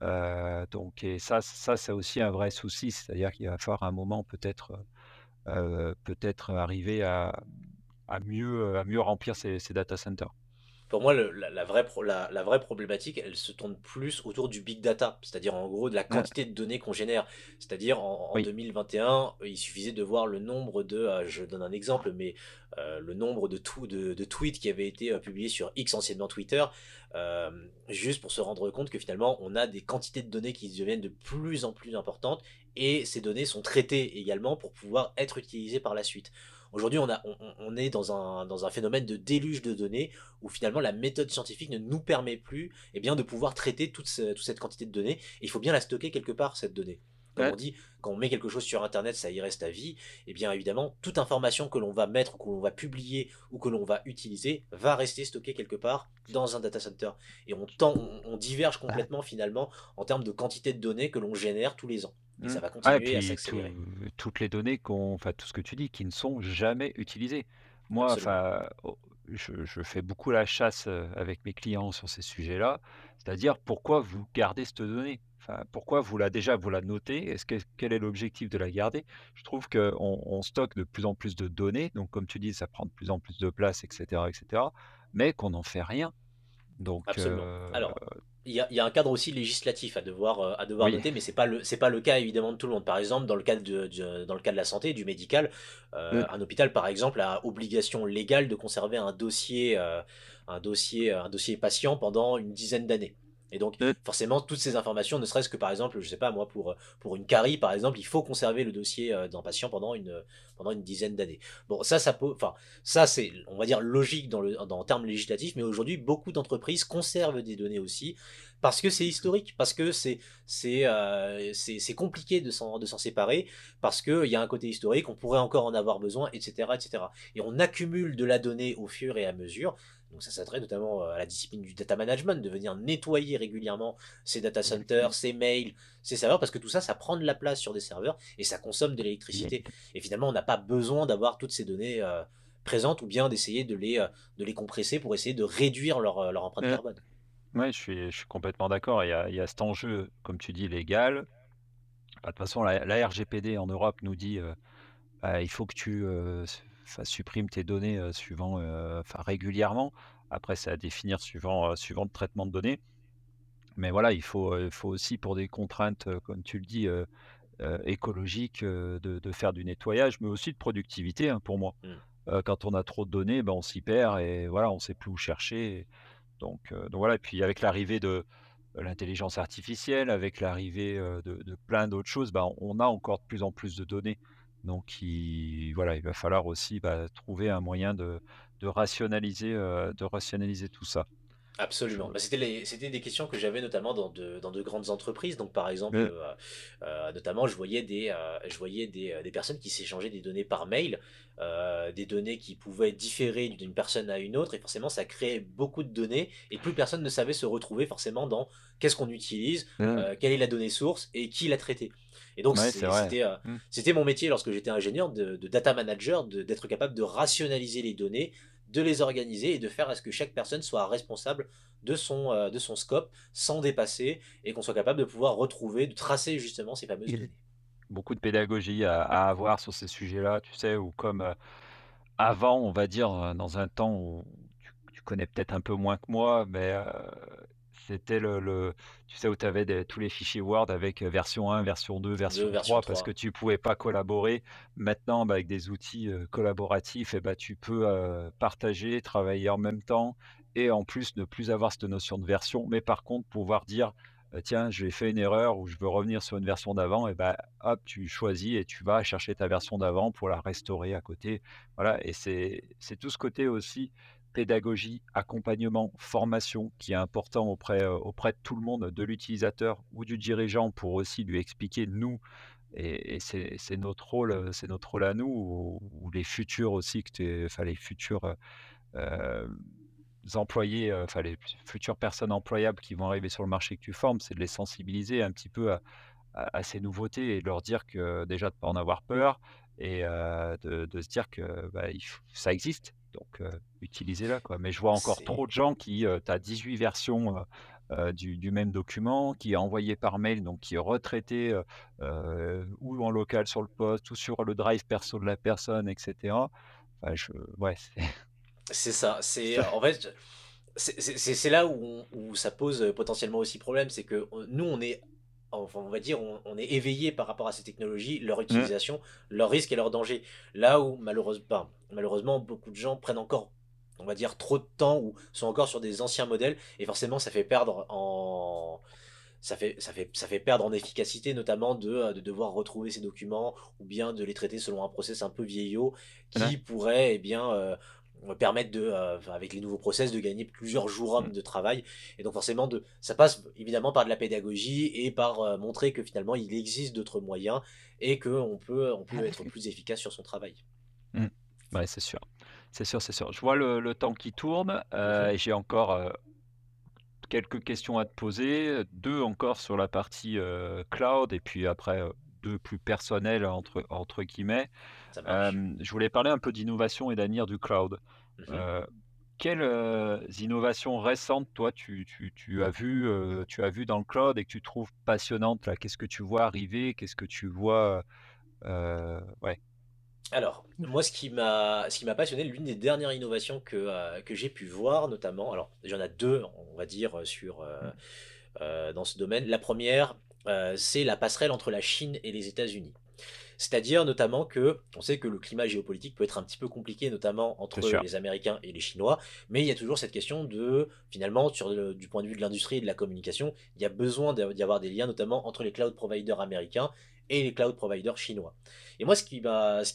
Heu, donc ça ça, c'est aussi un vrai souci, c'est-à-dire qu'il va falloir un moment peut-être, peut-être arriver à à mieux, à mieux remplir ces, ces data centers. Pour moi, le- la, la vraie pro- la, la vraie problématique, elle se tourne plus autour du big data, c'est-à-dire en gros de la quantité de données qu'on génère. C'est-à-dire en, en oui, 2021, il suffisait de voir le nombre de, euh, je donne un exemple, mais euh, le nombre de, tout- de, de tweets qui avaient été euh, publiés sur X, anciennement Twitter, euh, juste pour se rendre compte que finalement, on a des quantités de données qui deviennent de plus en plus importantes, et ces données sont traitées également pour pouvoir être utilisées par la suite. Aujourd'hui, on, a, on, on est dans un, dans un phénomène de déluge de données où finalement la méthode scientifique ne nous permet plus eh bien, de pouvoir traiter toute, ce- toute cette quantité de données. Et il faut bien la stocker quelque part, cette donnée. Comme ouais, on dit, quand on met quelque chose sur Internet, ça y reste à vie. Et bien évidemment, toute information que l'on va mettre, que l'on va publier ou que l'on va utiliser va rester stockée quelque part dans un data center. Et on, tend, on, on diverge bah, complètement finalement en termes de quantité de données que l'on génère tous les ans. Et mm. ça va Ouais, et continuer à puis tout- s'accélérer. toutes les données enfin tout ce que tu dis, qui ne sont jamais utilisées. Moi, enfin, oh, je, je fais beaucoup la chasse euh, avec mes clients sur ces sujets-là, c'est-à-dire pourquoi vous gardez cette donnée? Enfin, pourquoi vous la déjà vous la notez? Est-ce que quel est l'objectif de la garder? Je trouve qu'on on stocke de plus en plus de données, donc comme tu dis, ça prend de plus en plus de place, etc., etc., mais qu'on n'en fait rien. Donc, Absolument. euh, Alors, il y a, il y a un cadre aussi législatif à devoir, euh, à devoir oui, noter, mais c'est pas le, c'est pas le cas évidemment de tout le monde. Par exemple, dans le cadre de, de- dans le cas de la santé, du médical, euh, Mm. un hôpital par exemple a obligation légale de conserver un dossier, euh, un dossier, un dossier patient pendant une dizaine d'années. Et donc, forcément, toutes ces informations, ne serait-ce que par exemple, je sais pas moi, pour, pour une carie par exemple, il faut conserver le dossier euh, d'un patient pendant une, pendant une dizaine d'années. Bon, ça, ça peut, enfin, ça, c'est, on va dire, logique dans le, dans, en termes législatifs, mais aujourd'hui, beaucoup d'entreprises conservent des données aussi, parce que c'est historique, parce que c'est c'est euh, c'est compliqué de s'en de s'en séparer, parce qu'il y a un côté historique, on pourrait encore en avoir besoin, etc., etc. Et on accumule de la donnée au fur et à mesure. Donc ça s'adresse notamment euh, à la discipline du data management, de venir nettoyer régulièrement ces data centers, ces mails, ces serveurs, parce que tout ça, ça prend de la place sur des serveurs et ça consomme de l'électricité. Et finalement, on n'a pas besoin d'avoir toutes ces données euh, présentes ou bien d'essayer de les, euh, de les compresser pour essayer de réduire leur, leur empreinte carbone. Ouais, je suis, je suis complètement d'accord. Il y a, il y a cet enjeu, comme tu dis, légal. Bah, de toute façon, la, la RGPD en Europe nous dit euh, bah, il faut que tu euh, s- enfin, supprimes tes données euh, suivant, euh, enfin, régulièrement. Après, c'est à définir suivant, euh, suivant le traitement de données. Mais voilà, il faut, il faut aussi, pour des contraintes, comme tu le dis, écologiques, de, de faire du nettoyage, mais aussi de productivité hein, pour moi. Mm. Euh, quand on a trop de données, ben, on s'y perd et voilà, on ne sait plus où chercher. Donc, donc voilà et puis avec l'arrivée de l'intelligence artificielle, avec l'arrivée, de plein d'autres choses, bah, on a encore de plus en plus de données. Donc il voilà, il va falloir aussi, bah, trouver un moyen de rationaliser, heu, de rationaliser tout ça. Absolument. Bah, c'était des questions que j'avais notamment dans de, dans de grandes entreprises. Donc, par exemple, euh, euh, notamment, je voyais des, euh, je voyais des, des personnes qui s'échangeaient des données par mail, des données qui pouvaient différer d'une personne à une autre, et forcément, ça créait beaucoup de données, et plus personne ne savait se retrouver forcément dans qu'est-ce qu'on utilise, quelle est la donnée source et qui l'a traitée. Et donc, ouais, c'était Mmh. c'était mon métier lorsque j'étais ingénieur de, de data manager, d'être capable de rationaliser les données, de les organiser et de faire à ce que chaque personne soit responsable de son, euh, de son scope sans dépasser et qu'on soit capable de pouvoir retrouver, de tracer justement ces fameuses données. Beaucoup de pédagogie à à avoir sur ces sujets-là, tu sais? Ou comme, heu, avant, on va dire, heu, dans un temps où tu tu connais peut-être un peu moins que moi, mais, c'était le le tu sais, où tu avais des tous les fichiers Word avec, heu, version 1, version 2, De version version 3 parce que 3. tu pouvais pas collaborer. Maintenant, bah, avec des outils, heu, collaboratifs et bah, tu peux, heu, partager, travailler en même temps et en plus ne plus avoir cette notion de version, mais par contre pouvoir dire: tiens, j'ai fait une erreur ou je veux revenir sur une version d'avant et bah, hop, tu choisis et tu vas chercher ta version d'avant pour la restaurer à côté. Voilà et c'est c'est tout ce côté aussi pédagogie, accompagnement, formation qui est important auprès, heu, auprès de tout le monde, de l'utilisateur ou du dirigeant pour aussi lui expliquer nous et c'est notre rôle, heu, c'est notre rôle à nous ou les futurs aussi que les futurs, heu, hem, employés, enfin les futures personnes employables qui vont arriver sur le marché que tu formes, c'est de les sensibiliser un petit peu à à à ces nouveautés et de leur dire que déjà de pas en avoir peur et de de se dire que, bah, il ça existe donc utilisez-la quoi. Mais je vois encore trop de gens qui, heu, tu as 18 versions, du du même document qui est envoyé par mail donc qui est retraité, ou en local sur le poste ou sur le drive perso de la personne et cetera. Enfin, je ouais, c'est ça, c'est en fait, c'est là où on où ça pose, potentiellement aussi problème, c'est que, nous on est enfin on va dire on on est éveillé par rapport à ces technologies, leur mmh, utilisation, leurs risques et leurs dangers. Là où ben, malheureusement beaucoup de gens prennent encore, on va dire trop de temps ou sont encore sur des anciens modèles et forcément ça fait perdre en ça fait ça fait ça fait perdre en efficacité notamment de, heu, de devoir retrouver ces documents ou bien de les traiter selon un process un peu vieillot qui pourrait, eh bien, me permettre de, enfin avec les nouveaux process de gagner plusieurs jours hommes de travail et donc forcément de ça passe évidemment par de la pédagogie et par, heu, montrer que finalement il existe d'autres moyens et qu'on peut on peut être plus efficace sur son travail. mmh. Ouais, c'est sûr. C'est sûr, c'est sûr. Je vois le le temps qui tourne, heu, mh. et j'ai encore, quelques questions à te poser, 2 encore sur la partie, cloud et puis après, 2 plus personnelles entre entre guillemets. Je voulais parler un peu d'innovation et d'avenir du cloud. Mmh quelles, innovations récentes, toi, tu tu tu as heu, tu as vues dans le cloud et que tu trouves passionnantes là? Qu'est-ce que tu vois arriver? Qu'est-ce que tu vois, ouais. Alors, moi, ce qui m'a ce qui m'a passionné, l'une des dernières innovations que, que j'ai pu voir notamment, alors il y en a 2, on va dire, sur, Mmh. dans ce domaine. La première, re c'est la passerelle entre la Chine et les États-Unis. C'est-à-dire notamment que, on sait que le climat géopolitique peut être un petit peu compliqué, notamment entre les Américains et les Chinois, mais il y a toujours cette question de, finalement, sur le du point de vue de l'industrie et de la communication, il y a besoin d'y avoir des liens, notamment entre les cloud providers américains et les cloud providers chinois. Et moi, ce qui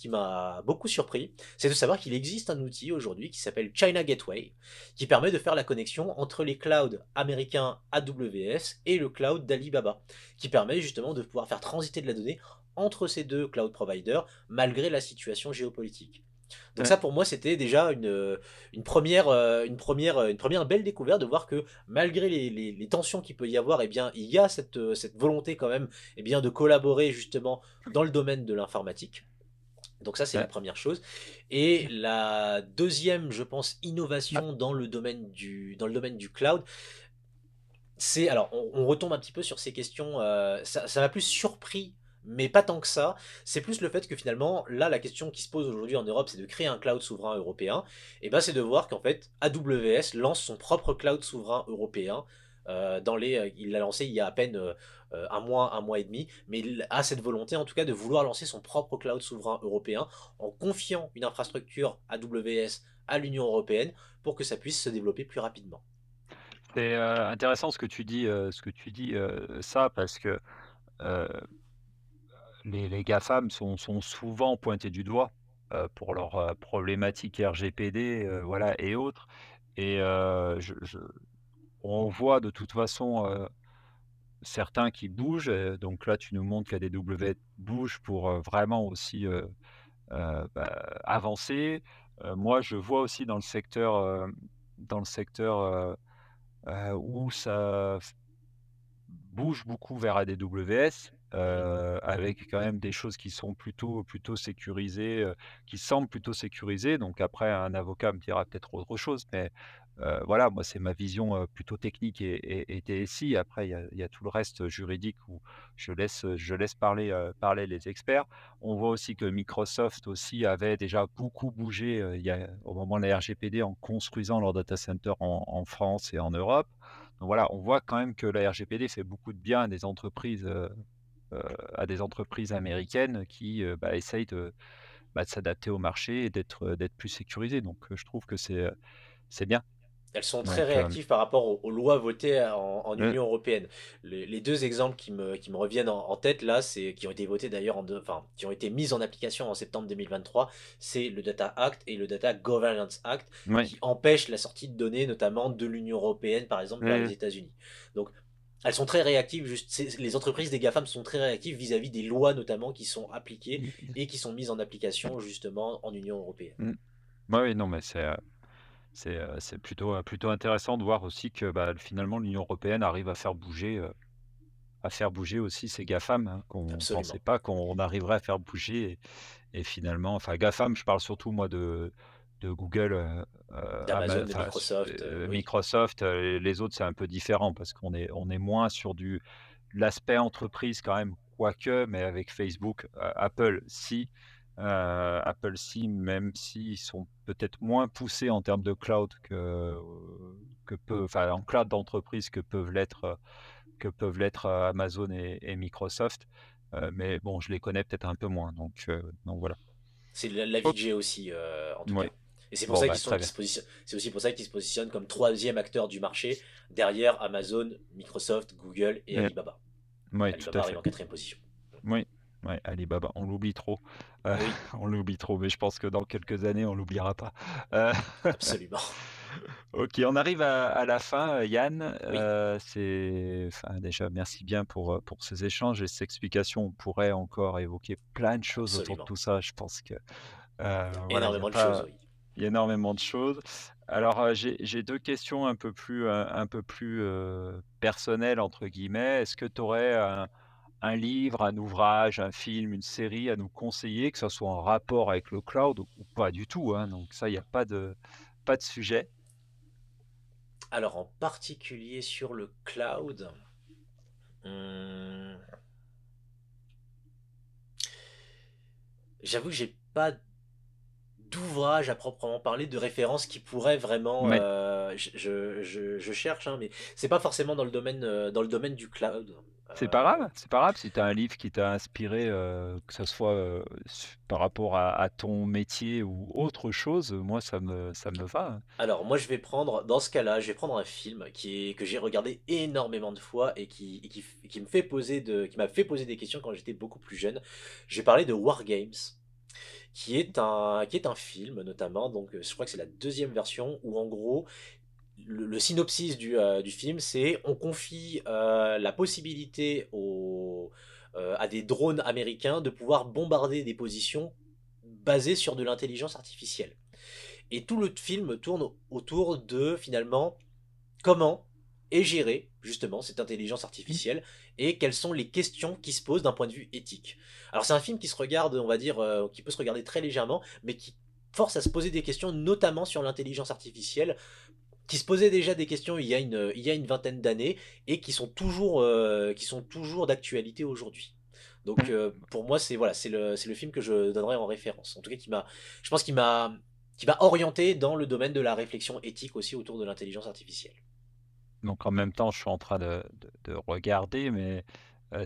m'a beaucoup surpris, c'est de savoir qu'il existe un outil aujourd'hui qui s'appelle China Gateway, qui permet de faire la connexion entre les clouds américains AWS et le cloud d'Alibaba, qui permet justement de pouvoir faire transiter de la donnée entre ces 2 cloud providers, malgré la situation géopolitique. Donc Ouais. ça pour moi c'était déjà une, première, heu, une première, heu, une première belle découverte de voir que malgré les les les tensions qu'il peut y avoir et bien il y a cette, volonté quand même et bien de collaborer justement dans le domaine de l'informatique. Donc ça c'est la première chose et la deuxième je pense innovation dans le domaine du dans le domaine du cloud, c'est alors on on retombe un petit peu sur ces questions, ça m'a plus surpris, mais pas tant que ça. C'est plus le fait que finalement, là, la question qui se pose aujourd'hui en Europe, c'est de créer un cloud souverain européen et ben, c'est de voir qu'en fait, AWS lance son propre cloud souverain européen, heu, dans les, heu il l'a lancé il y a à peine, heu, 1 mois, 1 mois et demi, mais il a cette volonté en tout cas de vouloir lancer son propre cloud souverain européen en confiant une infrastructure AWS à l'Union européenne pour que ça puisse se développer plus rapidement. C'est, intéressant ce que tu dis, ce que tu dis, ça parce que, les GAFAM sont sont souvent pointés du doigt, heu, pour leurs, heu, problématiques RGPD, heu, voilà et autres et je on voit de toute façon, certains qui bougent, donc là tu nous montres qu'ADW bouge pour, vraiment aussi, bah, avancer. Moi je vois aussi dans le secteur, dans le secteur, où ça bouge beaucoup vers AWS, Mmh avec quand même des choses qui sont plutôt plutôt sécurisées, qui semblent plutôt sécurisées. Donc après, un avocat me dira peut-être autre chose, mais voilà, moi, c'est ma vision, plutôt technique et et DSI. Après, il y a tout le reste juridique où je laisse, je laisse parler, parler les experts. On voit aussi que Microsoft aussi avait déjà beaucoup bougé, au moment de la RGPD en construisant leur data center en France et en Europe. Donc voilà, on voit quand même que la RGPD fait beaucoup de bien à des entreprises, à des entreprises américaines qui, heu, bah, essayent de, bah, de s'adapter au marché et d'être, d'être plus sécurisées. Donc, je trouve que c'est, bien. Elles sont très Donc, réactives par rapport aux aux lois votées en en mmh, Union européenne. Les les 2 exemples qui me qui me reviennent en en tête là, c'est qui ont été votés d'ailleurs en deux enfin, qui ont été mises en application en septembre 2023, c'est le Data Act et le Data Governance Act oui, qui empêchent la sortie de données, notamment de l'Union européenne, par exemple, vers mmh, les États-Unis. Donc elles sont très réactives, juste les entreprises des GAFAM sont très réactives vis-à-vis des lois notamment qui sont appliquées et qui sont mises en application justement en Union européenne. mmh. Ouais, oui, non, mais c'est, c'est, heu, c'est plutôt, heu, plutôt intéressant de voir aussi que, bah, finalement l'Union européenne arrive à faire bouger, à faire bouger aussi ces GAFAM, hein, qu'on pensait Absolument. pas qu'on arriverait à faire bouger Et finalement, enfin GAFAM, je parle surtout moi de de Google, heu heu, Ama D'Amazon, de enfin s Microsoft, oui. Heu, les autres, c'est un peu différent parce qu'on est on est moins sur du l'aspect entreprise quand même, quoique, mais avec Facebook, Apple si, Apple Sim, même s'ils sont peut-être moins poussés en termes de cloud que que peut enfin en cloud d'entreprise que peuvent l'être, que peuvent l'être, Amazon et et Microsoft. mais bon, je les connais peut-être un peu moins donc donc voilà. C'est l'avis que j'ai aussi, en tout cas. Et c'est pour Bon, ça bah, qu'ils sont, c'est aussi pour ça qu'ils se positionnent comme troisième acteur du marché, derrière Amazon, Microsoft, Google et Alibaba. tout Alibaba à arrive fait. en quatrième position. Oui, ouais, Alibaba, on l'oublie trop, Oui, on l'oublie trop, mais je pense que dans quelques années, on l'oubliera pas. Heu, absolument. OK, on arrive à à la fin, heu, Yann, Oui, heu, c'est enfin, déjà merci bien pour, pour ces échanges et ces explications. On pourrait encore évoquer plein de choses autour de tout ça. Je pense que, voilà, énormément de choses, oui. Il y a énormément de choses. Alors, j'ai 2 questions un peu plus, un peu plus, «personnelles» entre guillemets. Est-ce que tu aurais un livre, un ouvrage, un film, une série à nous conseiller, que ça soit en rapport avec le cloud ou pas du tout, hein, donc ça, il y a pas de pas de sujet. Alors, en particulier sur le cloud, hum, j'avoue que j'ai pas d'ouvrage à proprement parler, de référence qui pourrait vraiment. Euh, je, je- cherche, hein, mais c'est pas forcément dans le domaine, euh, dans le domaine du cloud. c'est pas Euh, grave, c'est pas grave si tu as un livre qui t'a inspiré, que ça soit, par rapport à à ton métier ou autre chose, moi ça me ça me va, hein. alors, moi, je vais prendre, dans ce cas-là, je vais prendre un film qui est, que j'ai regardé énormément de fois et qui, et qui, qui me fait poser de, qui m'a fait poser des questions quand j'étais beaucoup plus jeune. Je vais parler de War Games. Qui est un, qui est un film notamment, donc euh, je crois que c'est la deuxième version, où en gros, le, le synopsis du, euh, du film, c'est on confie euh, la possibilité aux, euh, à des drones américains de pouvoir bombarder des positions basées sur de l'intelligence artificielle. Et tout le film tourne autour de finalement comment est gérée justement cette intelligence Mmh. artificielle et quelles sont les questions qui se posent d'un point de vue éthique. Alors c'est un film qui se regarde, on va dire, euh, qui peut se regarder très légèrement, mais qui force à se poser des questions, notamment sur l'intelligence artificielle, qui se posait déjà des questions il y a une, il y a une vingtaine d'années et qui sont toujours, euh, qui sont toujours d'actualité aujourd'hui. Donc euh, pour moi c'est voilà c'est le film que je donnerais en référence. En tout cas qui m'a je pense qu'il m'a qui m'a orienté dans le domaine de la réflexion éthique aussi autour de l'intelligence artificielle. Donc en même temps, je suis en train de de de regarder, mais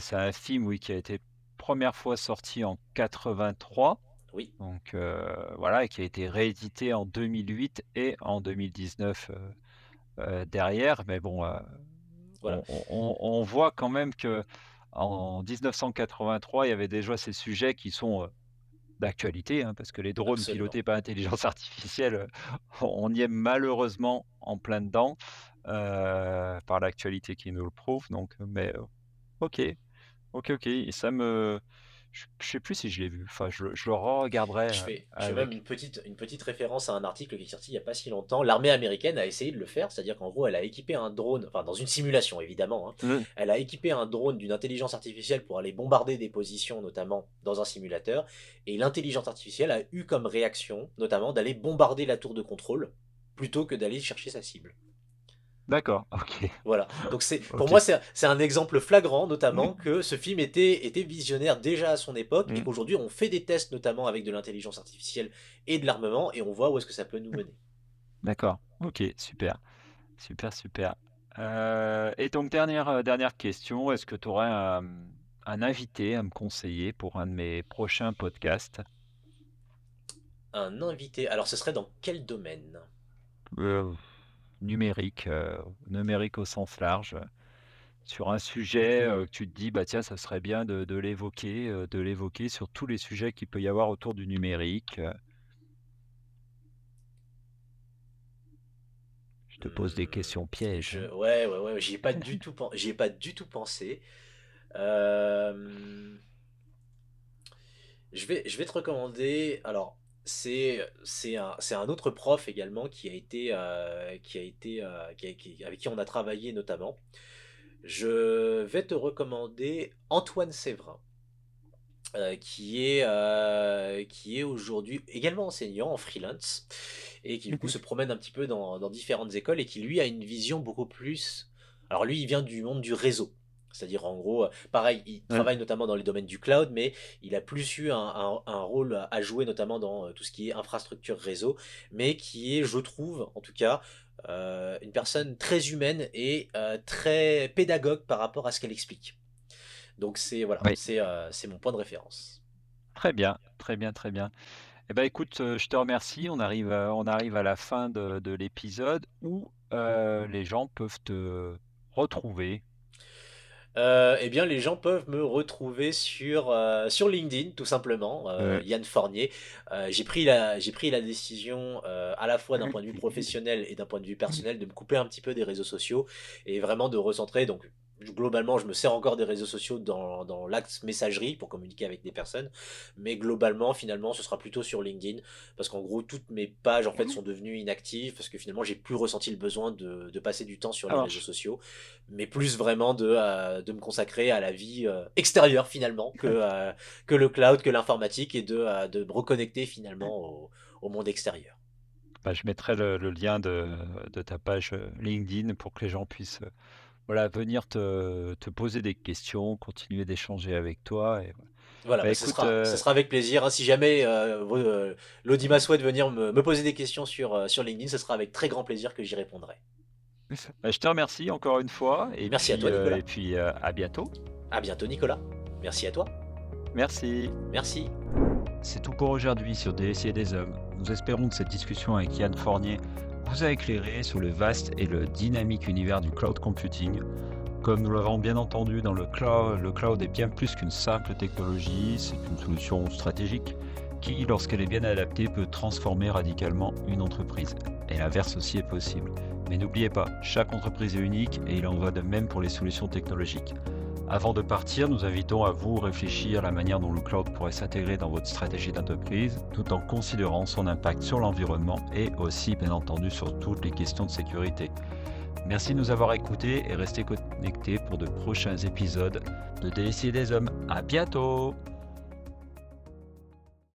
c'est un film, oui, qui a été première fois sorti en 83, Oui, donc voilà et qui a été réédité en 2008 et en 2019, heu heu, derrière. Mais bon, voilà. on on voit quand même qu'en 1983, il y avait déjà ces sujets qui sont, d'actualité, hein, parce que les drones Absolument. pilotés par intelligence artificielle, heu, on y est malheureusement en plein dedans, heu, par l'actualité qui nous le prouve donc mais, heu, OK, OK, OK et ça me je je sais plus si je l'ai vu, enfin je le je le regarderai, Je heu, fais, je fais même une petite, une petite référence à un article qui est sorti il n'y a pas si longtemps. L'armée américaine a essayé de le faire, c'est-à-dire qu'en gros, elle a équipé un drone, enfin dans une simulation évidemment, hein, Mmh. elle a équipé un drone d'une intelligence artificielle pour aller bombarder des positions, notamment dans un simulateur, et l'intelligence artificielle a eu comme réaction, notamment, d'aller bombarder la tour de contrôle plutôt que d'aller chercher sa cible. D'accord, OK, Voilà. Donc c'est, pour moi, c'est c'est un exemple flagrant, notamment, Mmh. que ce film était, était visionnaire déjà à son époque et Mmh. qu'aujourd'hui on fait des tests, notamment avec de l'intelligence artificielle et de l'armement, et on voit où est-ce que ça peut nous mener. D'accord, OK, super, super, super. Heu et donc dernière, heu, dernière question, est-ce que tu aurais un, mmh, un invité à me conseiller pour un de mes prochains podcasts? Un invité. Alors, ce serait dans quel domaine? Numérique, heu, numérique au sens large, heu, sur un sujet, heu, que tu te dis: «Bah, tiens, ça serait bien de de l'évoquer, heu, de l'évoquer sur tous les sujets qu'il peut y avoir autour du numérique», heu. Je te pose des Hmm, questions pièges, je, ouais, ouais, ouais, j'y ai pas du tout, pen- j'y ai pas du tout pensé. Euh, Je vais, je vais te recommander. Alors, c'est, c'est un, autre prof également qui a été, euh, qui a été, euh, qui a- qui- avec qui on a travaillé notamment. Je vais te recommander Antoine Séverin, euh, qui est, euh, qui est aujourd'hui également enseignant en freelance et qui du coup se promène un petit peu dans, dans différentes écoles et qui lui a une vision beaucoup plus. Alors lui, il vient du monde du réseau. C'est-à-dire, en gros, pareil, il travaille notamment dans les domaines du cloud, mais il a plus eu un, rôle à jouer, notamment dans tout ce qui est infrastructure réseau, mais qui est, je trouve, en tout cas, une personne très humaine et très pédagogue par rapport à ce qu'elle explique. Donc, c'est voilà, c'est mon point de référence. Très bien, très bien, très bien. Eh ben, écoute, je te remercie. On arrive, on arrive à la fin de, de l'épisode où les gens peuvent te retrouver euh, eh bien, les gens peuvent me retrouver sur, euh, sur LinkedIn, tout simplement, euh, Yann Fornier. j'ai pris la, j'ai pris la décision, à la fois d'un point de vue professionnel et d'un point de vue personnel, de me couper un petit peu des réseaux sociaux et vraiment de recentrer. Donc, globalement, je me sers encore des réseaux sociaux dans, dans l'axe messagerie pour communiquer avec des personnes. Mais globalement, finalement, ce sera plutôt sur LinkedIn. Parce qu'en gros, toutes mes pages en fait sont devenues inactives. Parce que finalement, j'ai plus ressenti le besoin de, de, passer du temps sur les réseaux sociaux. Mais plus vraiment de, euh, de me consacrer à la vie euh, extérieure finalement que, euh, que le cloud, que l'informatique et de, de me reconnecter finalement au, au monde extérieur. Bah, je mettrai le, le lien de, de, ta page LinkedIn pour que les gens puissent voilà, venir te, te poser des questions, continuer d'échanger avec toi. Et voilà, bah, bah, ce, sera, euh, sera, avec plaisir. Hein. Si jamais euh, euh, l'Audima souhaite venir me, me, poser des questions sur, sur LinkedIn, ce sera avec très grand plaisir que j'y répondrai. Bah, je te remercie encore une fois. Et Merci à toi, Nicolas. et puis à bientôt. À bientôt, Nicolas. Merci à toi. Merci. Merci. C'est tout pour aujourd'hui sur DSI et des hommes. Nous espérons que cette discussion avec Yann Fournier vous a éclairé sur le vaste et le dynamique univers du cloud computing. Comme nous l'avons bien entendu dans le cloud, le cloud est bien plus qu'une simple technologie, c'est une solution stratégique qui, lorsqu'elle est bien adaptée, peut transformer radicalement une entreprise. Et l'inverse aussi est possible. Mais n'oubliez pas, chaque entreprise est unique et il en va de même pour les solutions technologiques. Avant de partir, nous invitons à vous réfléchir à la manière dont le cloud pourrait s'intégrer dans votre stratégie d'entreprise, tout en considérant son impact sur l'environnement et aussi bien entendu sur toutes les questions de sécurité. Merci de nous avoir écoutés et restez connectés pour de prochains épisodes de DSI des hommes. À bientôt